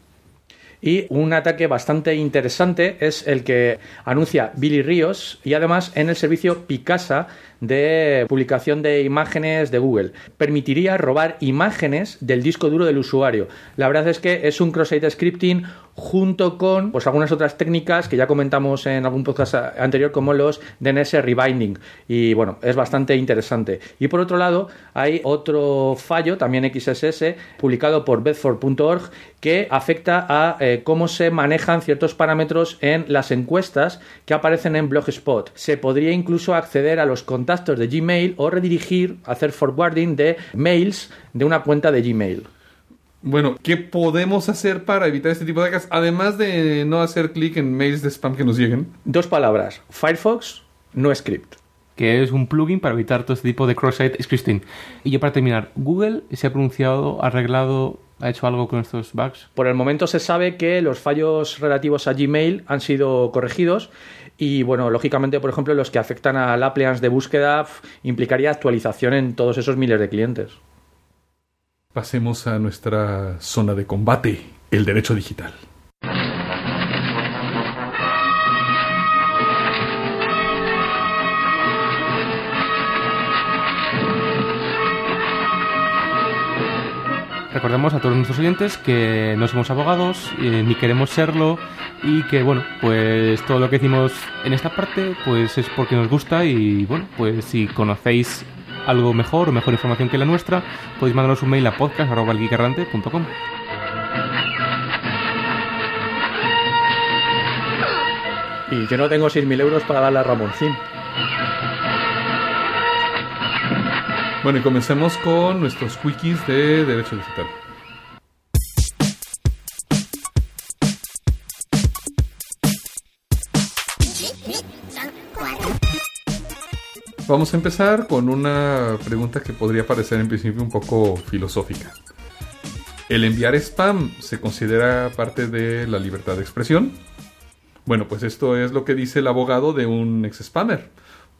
Y un ataque bastante interesante es el que anuncia Billy Ríos y además en el servicio Picasa de publicación de imágenes de Google. Permitiría robar imágenes del disco duro del usuario. La verdad es que es un cross-site scripting junto con pues, algunas otras técnicas que ya comentamos en algún podcast anterior como los DNS rebinding y bueno, es bastante interesante. Y por otro lado, hay otro fallo, también XSS, publicado por bedford.org que afecta a eh, cómo se manejan ciertos parámetros en las encuestas que aparecen en Blogspot. Se podría incluso acceder a los contactos de Gmail o redirigir, hacer forwarding de mails de una cuenta de Gmail. Bueno, ¿qué podemos hacer para evitar este tipo de ataques? Además de no hacer clic en mails de spam que nos lleguen. Dos palabras, Firefox, no script. que es un plugin para evitar todo este tipo de cross-site scripting. Y ya para terminar, Google se ha pronunciado, ha arreglado, ha hecho algo con estos bugs. Por el momento se sabe que los fallos relativos a Gmail han sido corregidos y bueno, lógicamente, por ejemplo, los que afectan al appliance de búsqueda implicaría actualización en todos esos miles de clientes. Pasemos a nuestra zona de combate, el derecho digital. Recordemos a todos nuestros oyentes que no somos abogados, eh, ni queremos serlo, y que, bueno, pues todo lo que decimos en esta parte, pues es porque nos gusta, y bueno, pues si conocéis algo mejor o mejor información que la nuestra, podéis mandarnos un mail a podcast.com. Y yo no tengo 6.000 euros para darle a Ramoncín. Bueno, y comencemos con nuestros quickies de derecho digital. Vamos a empezar con una pregunta que podría parecer en principio un poco filosófica. ¿El enviar spam se considera parte de la libertad de expresión? Bueno, pues esto es lo que dice el abogado de un ex spammer,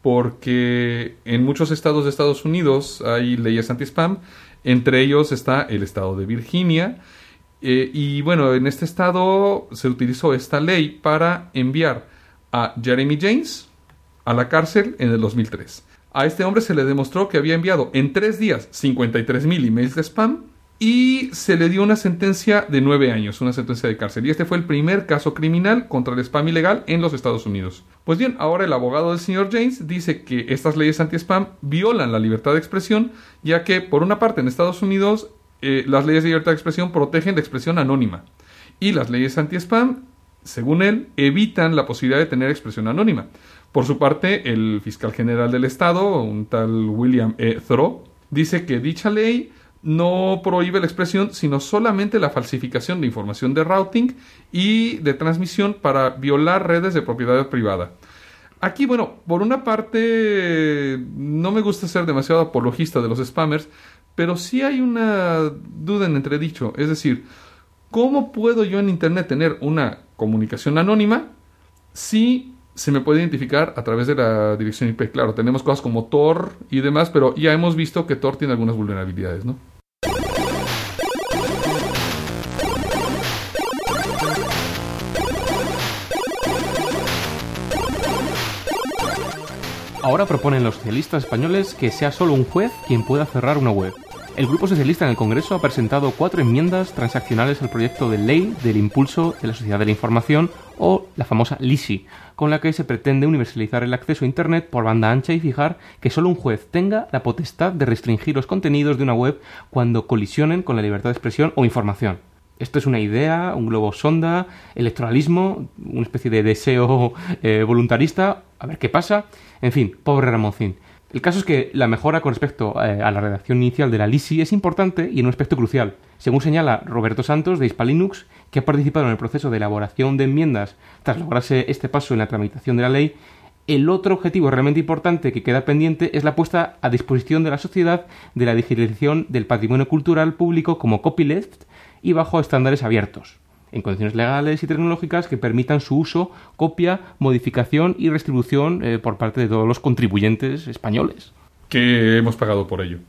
porque en muchos estados de Estados Unidos hay leyes anti-spam, entre ellos está el estado de Virginia, eh, y bueno, en este estado se utilizó esta ley para enviar a Jeremy James a la cárcel en el 2003. A este hombre se le demostró que había enviado en tres días 53 mil emails de spam y se le dio una sentencia de nueve años, una sentencia de cárcel. Y este fue el primer caso criminal contra el spam ilegal en los Estados Unidos. Pues bien, ahora el abogado del señor James dice que estas leyes anti-spam violan la libertad de expresión, ya que, por una parte, en Estados Unidos eh, las leyes de libertad de expresión protegen la expresión anónima. Y las leyes anti-spam, según él, evitan la posibilidad de tener expresión anónima. Por su parte, el fiscal general del Estado, un tal William E. Thoreau, dice que dicha ley no prohíbe la expresión, sino solamente la falsificación de información de routing y de transmisión para violar redes de propiedad privada. Aquí, bueno, por una parte, no me gusta ser demasiado apologista de los spammers, pero sí hay una duda en entredicho. Es decir, ¿cómo puedo yo en Internet tener una comunicación anónima si se me puede identificar a través de la dirección IP? Claro, tenemos cosas como Tor y demás, pero ya hemos visto que Tor tiene algunas vulnerabilidades, ¿no? Ahora proponen los socialistas españoles que sea solo un juez quien pueda cerrar una web. El Grupo Socialista en el Congreso ha presentado cuatro enmiendas transaccionales al proyecto de ley del impulso de la sociedad de la información o la famosa LISI, con la que se pretende universalizar el acceso a Internet por banda ancha y fijar que solo un juez tenga la potestad de restringir los contenidos de una web cuando colisionen con la libertad de expresión o información. Esto es una idea, un globo sonda, electoralismo, una especie de deseo eh, voluntarista, a ver qué pasa. En fin, pobre Ramoncín. El caso es que la mejora con respecto eh, a la redacción inicial de la LISI es importante y en un aspecto crucial. Según señala Roberto Santos de Hispalinux, que ha participado en el proceso de elaboración de enmiendas tras lograrse este paso en la tramitación de la ley, el otro objetivo realmente importante que queda pendiente es la puesta a disposición de la sociedad de la digitalización del patrimonio cultural público como copyleft y bajo estándares abiertos, en condiciones legales y tecnológicas que permitan su uso, copia, modificación y distribución eh, por parte de todos los contribuyentes españoles. Que hemos pagado por ello.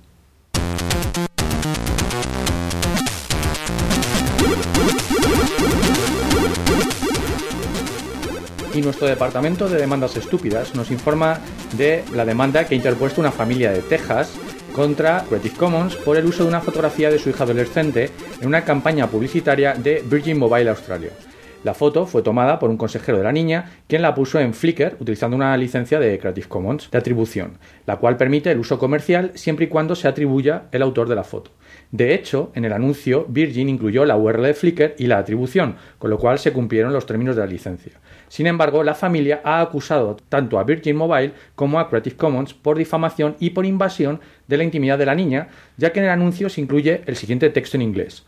Y nuestro departamento de demandas estúpidas nos informa de la demanda que ha interpuesto una familia de Texas contra Creative Commons por el uso de una fotografía de su hija adolescente en una campaña publicitaria de Virgin Mobile Australia. La foto fue tomada por un consejero de la niña, quien la puso en Flickr utilizando una licencia de Creative Commons de atribución, la cual permite el uso comercial siempre y cuando se atribuya el autor de la foto. De hecho, en el anuncio, Virgin incluyó la URL de Flickr y la atribución, con lo cual se cumplieron los términos de la licencia. Sin embargo, la familia ha acusado tanto a Virgin Mobile como a Creative Commons por difamación y por invasión de la intimidad de la niña, ya que en el anuncio se incluye el siguiente texto en inglés.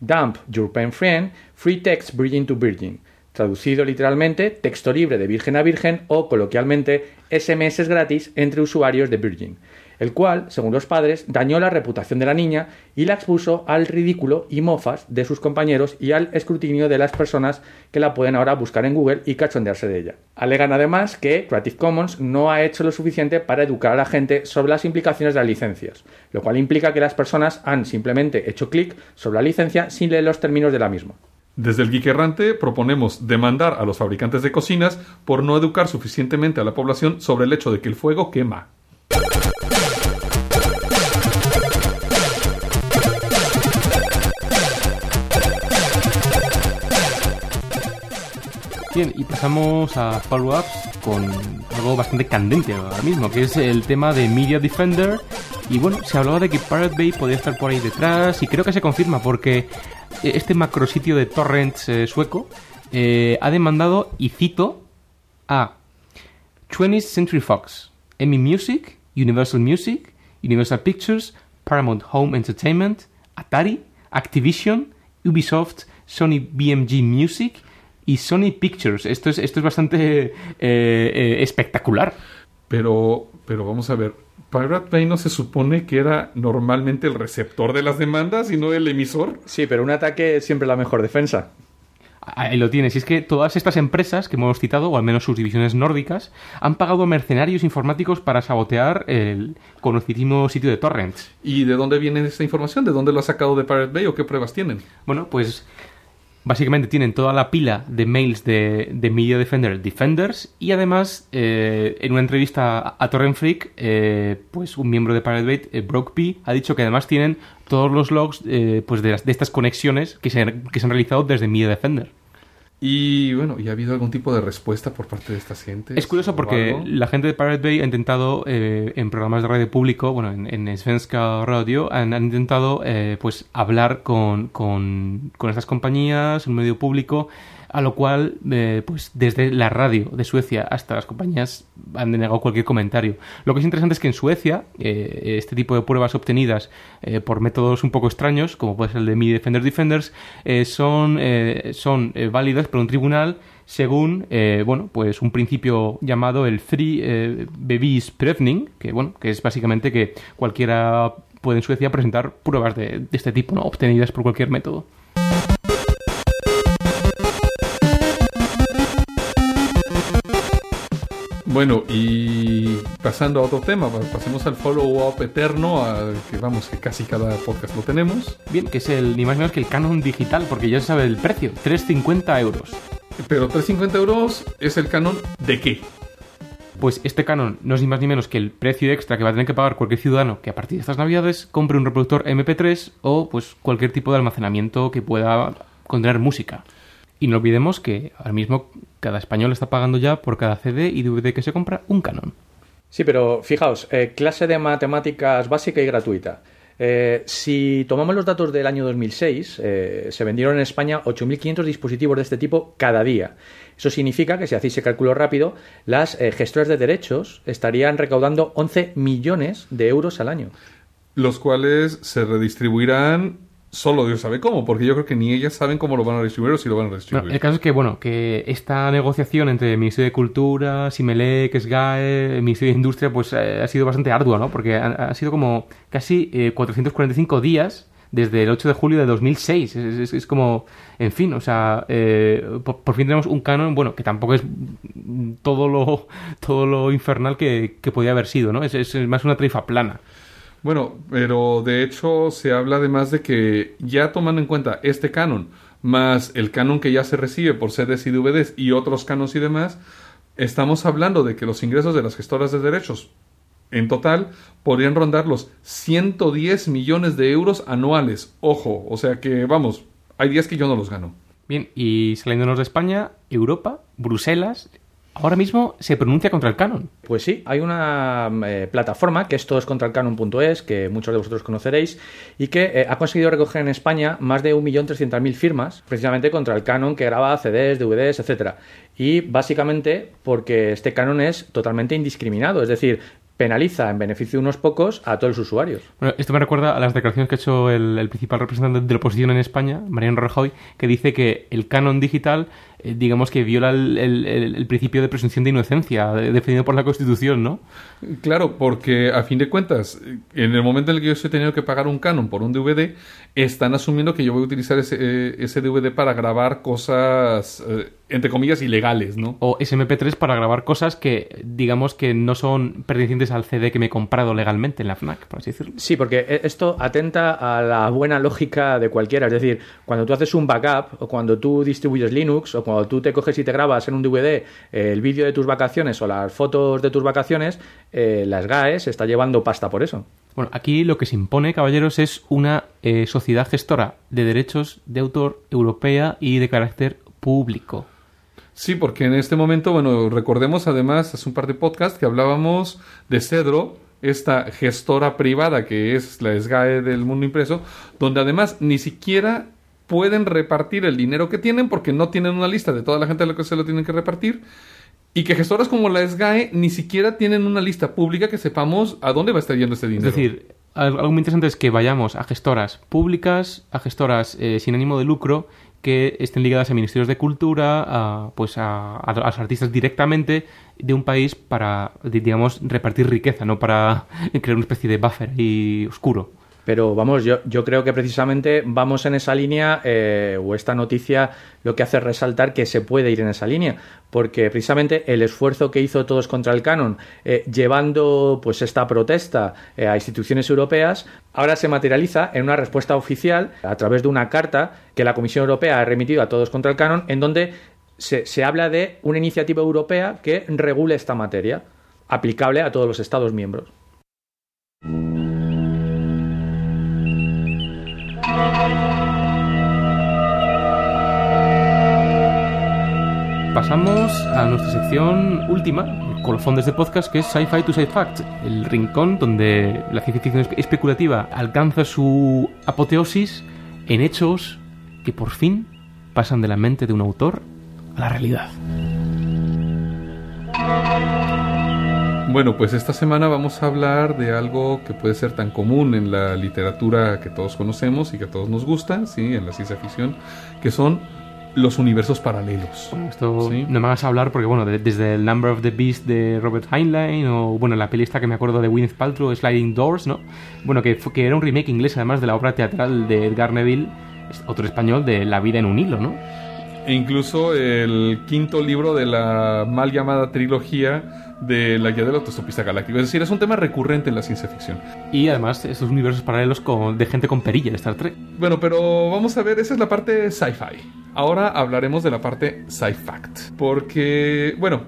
Dump your pen friend, free text virgin to virgin. Traducido literalmente, texto libre de virgen a virgen o coloquialmente SMS gratis entre usuarios de Virgin el cual, según los padres, dañó la reputación de la niña y la expuso al ridículo y mofas de sus compañeros y al escrutinio de las personas que la pueden ahora buscar en Google y cachondearse de ella. Alegan además que Creative Commons no ha hecho lo suficiente para educar a la gente sobre las implicaciones de las licencias, lo cual implica que las personas han simplemente hecho clic sobre la licencia sin leer los términos de la misma. Desde el Geek Errante proponemos demandar a los fabricantes de cocinas por no educar suficientemente a la población sobre el hecho de que el fuego quema. Bien, y pasamos a follow-ups con algo bastante candente ahora mismo, que es el tema de Media Defender. Y bueno, se hablaba de que Pirate Bay podía estar por ahí detrás, y creo que se confirma porque este macrositio de torrents eh, sueco eh, ha demandado, y cito, a 20th Century Fox, Emmy Music, Universal Music, Universal Pictures, Paramount Home Entertainment, Atari, Activision, Ubisoft, Sony BMG Music y Sony Pictures. Esto es, esto es bastante eh, eh, espectacular. Pero, pero vamos a ver, Pirate Bay no se supone que era normalmente el receptor de las demandas y no el emisor. Sí, pero un ataque es siempre la mejor defensa. Ahí lo tienes. Y es que todas estas empresas que hemos citado, o al menos sus divisiones nórdicas, han pagado a mercenarios informáticos para sabotear el conocidísimo sitio de torrents. ¿Y de dónde viene esta información? ¿De dónde lo ha sacado de Pirate Bay o qué pruebas tienen? Bueno, pues básicamente tienen toda la pila de mails de, Media Defender Defenders y además eh, en una entrevista a Torrent Freak eh, pues un miembro de Pirate eh, Broke P, ha dicho que además tienen todos los logs eh, pues de, de estas conexiones que se, que se han realizado desde Media Defender. Y bueno, ¿y ha habido algún tipo de respuesta por parte de estas gentes? Es curioso porque algo? la gente de Pirate Bay ha intentado eh, en programas de radio público, bueno, en, en Svenska Radio, han, han intentado eh, pues hablar con, con, con estas compañías, un medio público, a lo cual eh, pues desde la radio de Suecia hasta las compañías han denegado cualquier comentario. Lo que es interesante es que en Suecia eh, este tipo de pruebas obtenidas eh, por métodos un poco extraños, como puede ser el de Mi Defender Defenders, son, son válidas por un tribunal según eh, bueno pues un principio llamado el free eh, que bueno que es básicamente que cualquiera puede en Suecia presentar pruebas de, de este tipo no obtenidas por cualquier método Bueno, y pasando a otro tema, pa- pasemos al follow-up eterno, a- que vamos, que casi cada podcast lo tenemos. bien que es el ni más ni menos que el Canon digital porque ya se sabe el precio 350 euros Pero 350 euros es el canon de qué? pues este Canon no es ni más ni menos que el precio extra que va a tener que pagar cualquier ciudadano que a partir de estas navidades compre un reproductor MP3 o pues cualquier tipo de almacenamiento que pueda contener música. Y no olvidemos que ahora mismo cada español está pagando ya por cada CD y DVD que se compra un Canon. Sí, pero fijaos, eh, clase de matemáticas básica y gratuita. Eh, si tomamos los datos del año 2006, eh, se vendieron en España 8.500 dispositivos de este tipo cada día. Eso significa que si hacéis ese cálculo rápido, las eh, gestoras de derechos estarían recaudando 11 millones de euros al año. Los cuales se redistribuirán solo Dios sabe cómo, porque yo creo que ni ellas saben cómo lo van a distribuir o si lo van a Bueno, distribuir. el caso es que, bueno, que esta negociación entre el Ministerio de Cultura, Simelec, SGAE, el Ministerio de Industria, pues eh, ha sido bastante ardua, ¿no? Porque ha, ha sido como casi eh, 445 días desde el 8 de julio de 2006. Es, es- es como, en fin, o sea, eh, por, por fin tenemos un canon, bueno, que tampoco es todo lo, [laughs] todo lo infernal que, que podía haber sido, ¿no? Es, es más una tarifa plana. Bueno, pero de hecho se habla además de que ya tomando en cuenta este canon, más el canon que ya se recibe por CDs y DVDs y otros canons y demás, estamos hablando de que los ingresos de las gestoras de derechos en total podrían rondar los 110 millones de euros anuales. Ojo, o sea que vamos, hay días que yo no los gano. Bien, y saliéndonos de España, Europa, Bruselas, ahora mismo se pronuncia contra el canon. Pues sí, hay una eh, plataforma que es todoscontralcanon.es, que muchos de vosotros conoceréis, y que eh, ha conseguido recoger en España más de 1.300.000 firmas, precisamente contra el canon que graba CDs, DVDs, etcétera. Y básicamente porque este canon es totalmente indiscriminado, es decir, penaliza en beneficio de unos pocos a todos los usuarios. Bueno, esto me recuerda a las declaraciones que ha hecho el, el principal representante de la oposición en España, Mariano Rajoy, que dice que el canon digital, eh, digamos que viola el, el- el- el principio de presunción de inocencia de- definido por la Constitución, ¿no? Claro, porque a fin de cuentas, en el momento en el que yo estoy teniendo que pagar un canon por un DVD, están asumiendo que yo voy a utilizar ese, eh, ese DVD para grabar cosas, eh, entre comillas, ilegales, ¿no? O SMP3 para grabar cosas que, digamos que no son pertenecientes al CD que me he comprado legalmente en la FNAC, por así decirlo. Sí, porque e- esto atenta a la buena lógica de cualquiera. Es decir, cuando tú haces un backup o cuando tú distribuyes Linux o cuando tú te coges y te grabas en un DVD eh, el vídeo de tus vacaciones o las fotos de tus vacaciones, eh, la SGAE se está llevando pasta por eso. Bueno, aquí lo que se impone, caballeros, es una eh, sociedad gestora de derechos de autor europea y de carácter público. Sí, porque en este momento, bueno, recordemos además hace un par de podcasts que hablábamos de Cedro, esta gestora privada que es la SGAE del mundo impreso, donde además ni siquiera pueden repartir el dinero que tienen porque no tienen una lista de toda la gente a la que se lo tienen que repartir. Y que gestoras como la SGAE ni siquiera tienen una lista pública que sepamos a dónde va a estar yendo ese dinero. Es decir, al- algo muy interesante es que vayamos a gestoras públicas, a gestoras eh, sin ánimo de lucro, que estén ligadas a ministerios de cultura, a, pues a, a los artistas directamente de un país para, di- digamos, repartir riqueza, no para [laughs] crear una especie de buffer y oscuro. Pero vamos, yo, yo creo que precisamente vamos en esa línea, eh, o esta noticia lo que hace es resaltar que se puede ir en esa línea, porque precisamente el esfuerzo que hizo Todos contra el Canon, eh, llevando pues esta protesta eh, a instituciones europeas, ahora se materializa en una respuesta oficial a través de una carta que la Comisión Europea ha remitido a Todos contra el Canon, en donde se, se habla de una iniciativa europea que regule esta materia, aplicable a todos los Estados miembros. Pasamos a nuestra sección última, colofón de este podcast, que es Sci-Fi to Sci-Fact, el rincón donde la ciencia ficción espe- especulativa alcanza su apoteosis en hechos que por fin pasan de la mente de un autor a la realidad. Bueno, pues esta semana vamos a hablar de algo que puede ser tan común en la literatura que todos conocemos y que a todos nos gusta, sí, en la ciencia ficción, que son los universos paralelos. Bueno, esto Sí. no me hagas hablar porque, bueno, de- desde el Number of the Beast de Robert Heinlein o, bueno, la peli esta que me acuerdo de Gwyneth Paltrow, Sliding Doors, ¿no? Bueno, que, que era un remake inglés además de la obra teatral de Edgar Neville, otro español de La vida en un hilo, ¿no? E incluso el quinto libro de la mal llamada trilogía de la guía del autostopista galáctico. Es decir, es un tema recurrente en la ciencia ficción. Y además estos universos paralelos con, de gente con perilla de Star Trek. Bueno, pero vamos a ver, esa es la parte sci-fi. Ahora hablaremos de la parte sci-fact. Porque, bueno,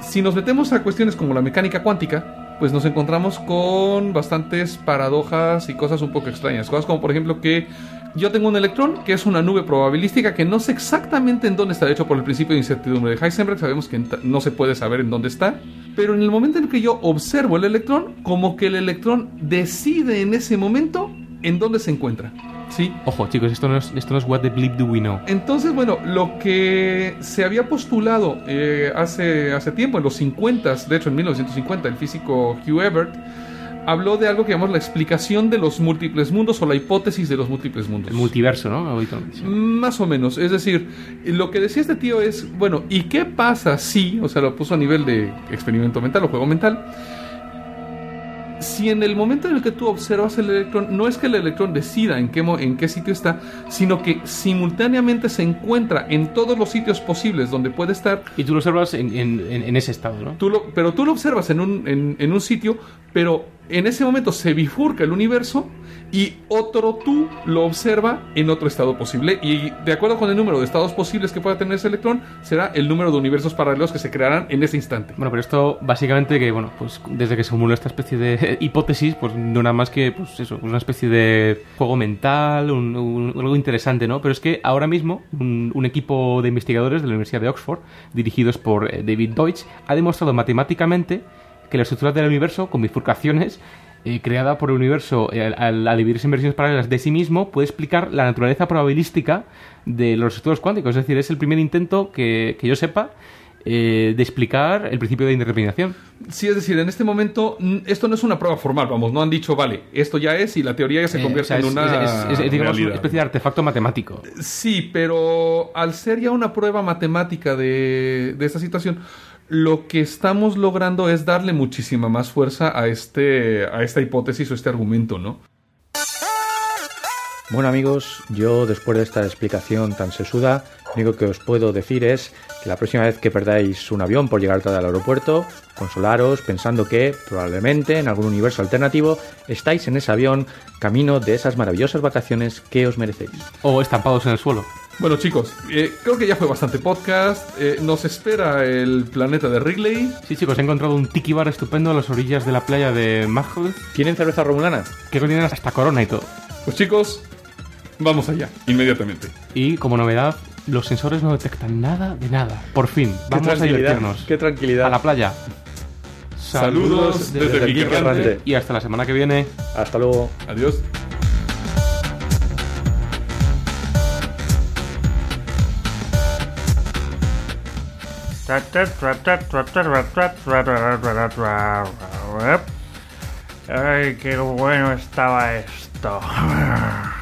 si nos metemos a cuestiones como la mecánica cuántica, pues nos encontramos con bastantes paradojas y cosas un poco extrañas. Cosas como, por ejemplo, que yo tengo un electrón que es una nube probabilística que no sé exactamente en dónde está. De hecho, por el principio de incertidumbre de Heisenberg, sabemos que no se puede saber en dónde está. Pero en el momento en que yo observo el electrón, como que el electrón decide en ese momento en dónde se encuentra. ¿Sí? Ojo, chicos, esto no es, esto no es What the Bleep Do We Know. Entonces, bueno, lo que se había postulado eh, hace, hace tiempo, en los 50, de hecho en 1950, el físico Hugh Everett habló de algo que llamamos la explicación de los múltiples mundos o la hipótesis de los múltiples mundos. El multiverso, ¿no? Ahorita. Más o menos, es decir, lo que decía este tío es, bueno, ¿y qué pasa si, o sea, lo puso a nivel de experimento mental o juego mental, si en el momento en el que tú observas el electrón, no es que el electrón decida en qué, en qué sitio está, sino que simultáneamente se encuentra en todos los sitios posibles donde puede estar, Y tú lo observas en, en- en- en ese estado, ¿no? tú lo, pero tú lo observas en un, en, en un sitio, pero en ese momento se bifurca el universo y otro tú lo observa en otro estado posible. Y de acuerdo con el número de estados posibles que pueda tener ese electrón, será el número de universos paralelos que se crearán en ese instante. Bueno, pero esto básicamente que, bueno, pues desde que se formuló esta especie de [laughs] hipótesis, pues no era más que, pues eso, una especie de juego mental, un- un- algo interesante, ¿no? Pero es que ahora mismo un, un equipo de investigadores de la Universidad de Oxford, dirigidos por eh, David Deutsch, ha demostrado matemáticamente que la estructura del universo, con bifurcaciones, eh, creada por el universo eh, al, al dividirse en versiones paralelas de sí mismo, puede explicar la naturaleza probabilística de los estructuras cuánticos. Es decir, es el primer intento que, que yo sepa eh, de explicar el principio de indeterminación. Sí, es decir, en este momento esto no es una prueba formal, vamos, no han dicho, vale, esto ya es y la teoría ya se Eh, convierte o sea, en es, una es- es- es, digamos, una especie de artefacto matemático. Sí, pero al ser ya una prueba matemática de, de esta situación, lo que estamos logrando es darle muchísima más fuerza a, este, a esta hipótesis o este argumento, ¿no? Bueno amigos, yo después de esta explicación tan sesuda, lo único que os puedo decir es que la próxima vez que perdáis un avión por llegar tarde al aeropuerto, consolaros pensando que probablemente en algún universo alternativo estáis en ese avión camino de esas maravillosas vacaciones que os merecéis. O estampados en el suelo. Bueno chicos, eh, creo que ya fue bastante podcast. Eh, nos espera el planeta de Wrigley. Sí, chicos, he encontrado un tiki bar estupendo a las orillas de la playa de Mahal, ¿Tienen cerveza romulana? que contiene hasta corona y todo. Pues chicos, vamos allá, inmediatamente. Y como novedad, los sensores no detectan nada de nada. Por fin, vamos a divertirnos. Qué tranquilidad. A la playa. Saludos desde desde. Errante. Y hasta la semana que viene. Hasta luego. Adiós. Ay, qué bueno estaba esto. [laughs]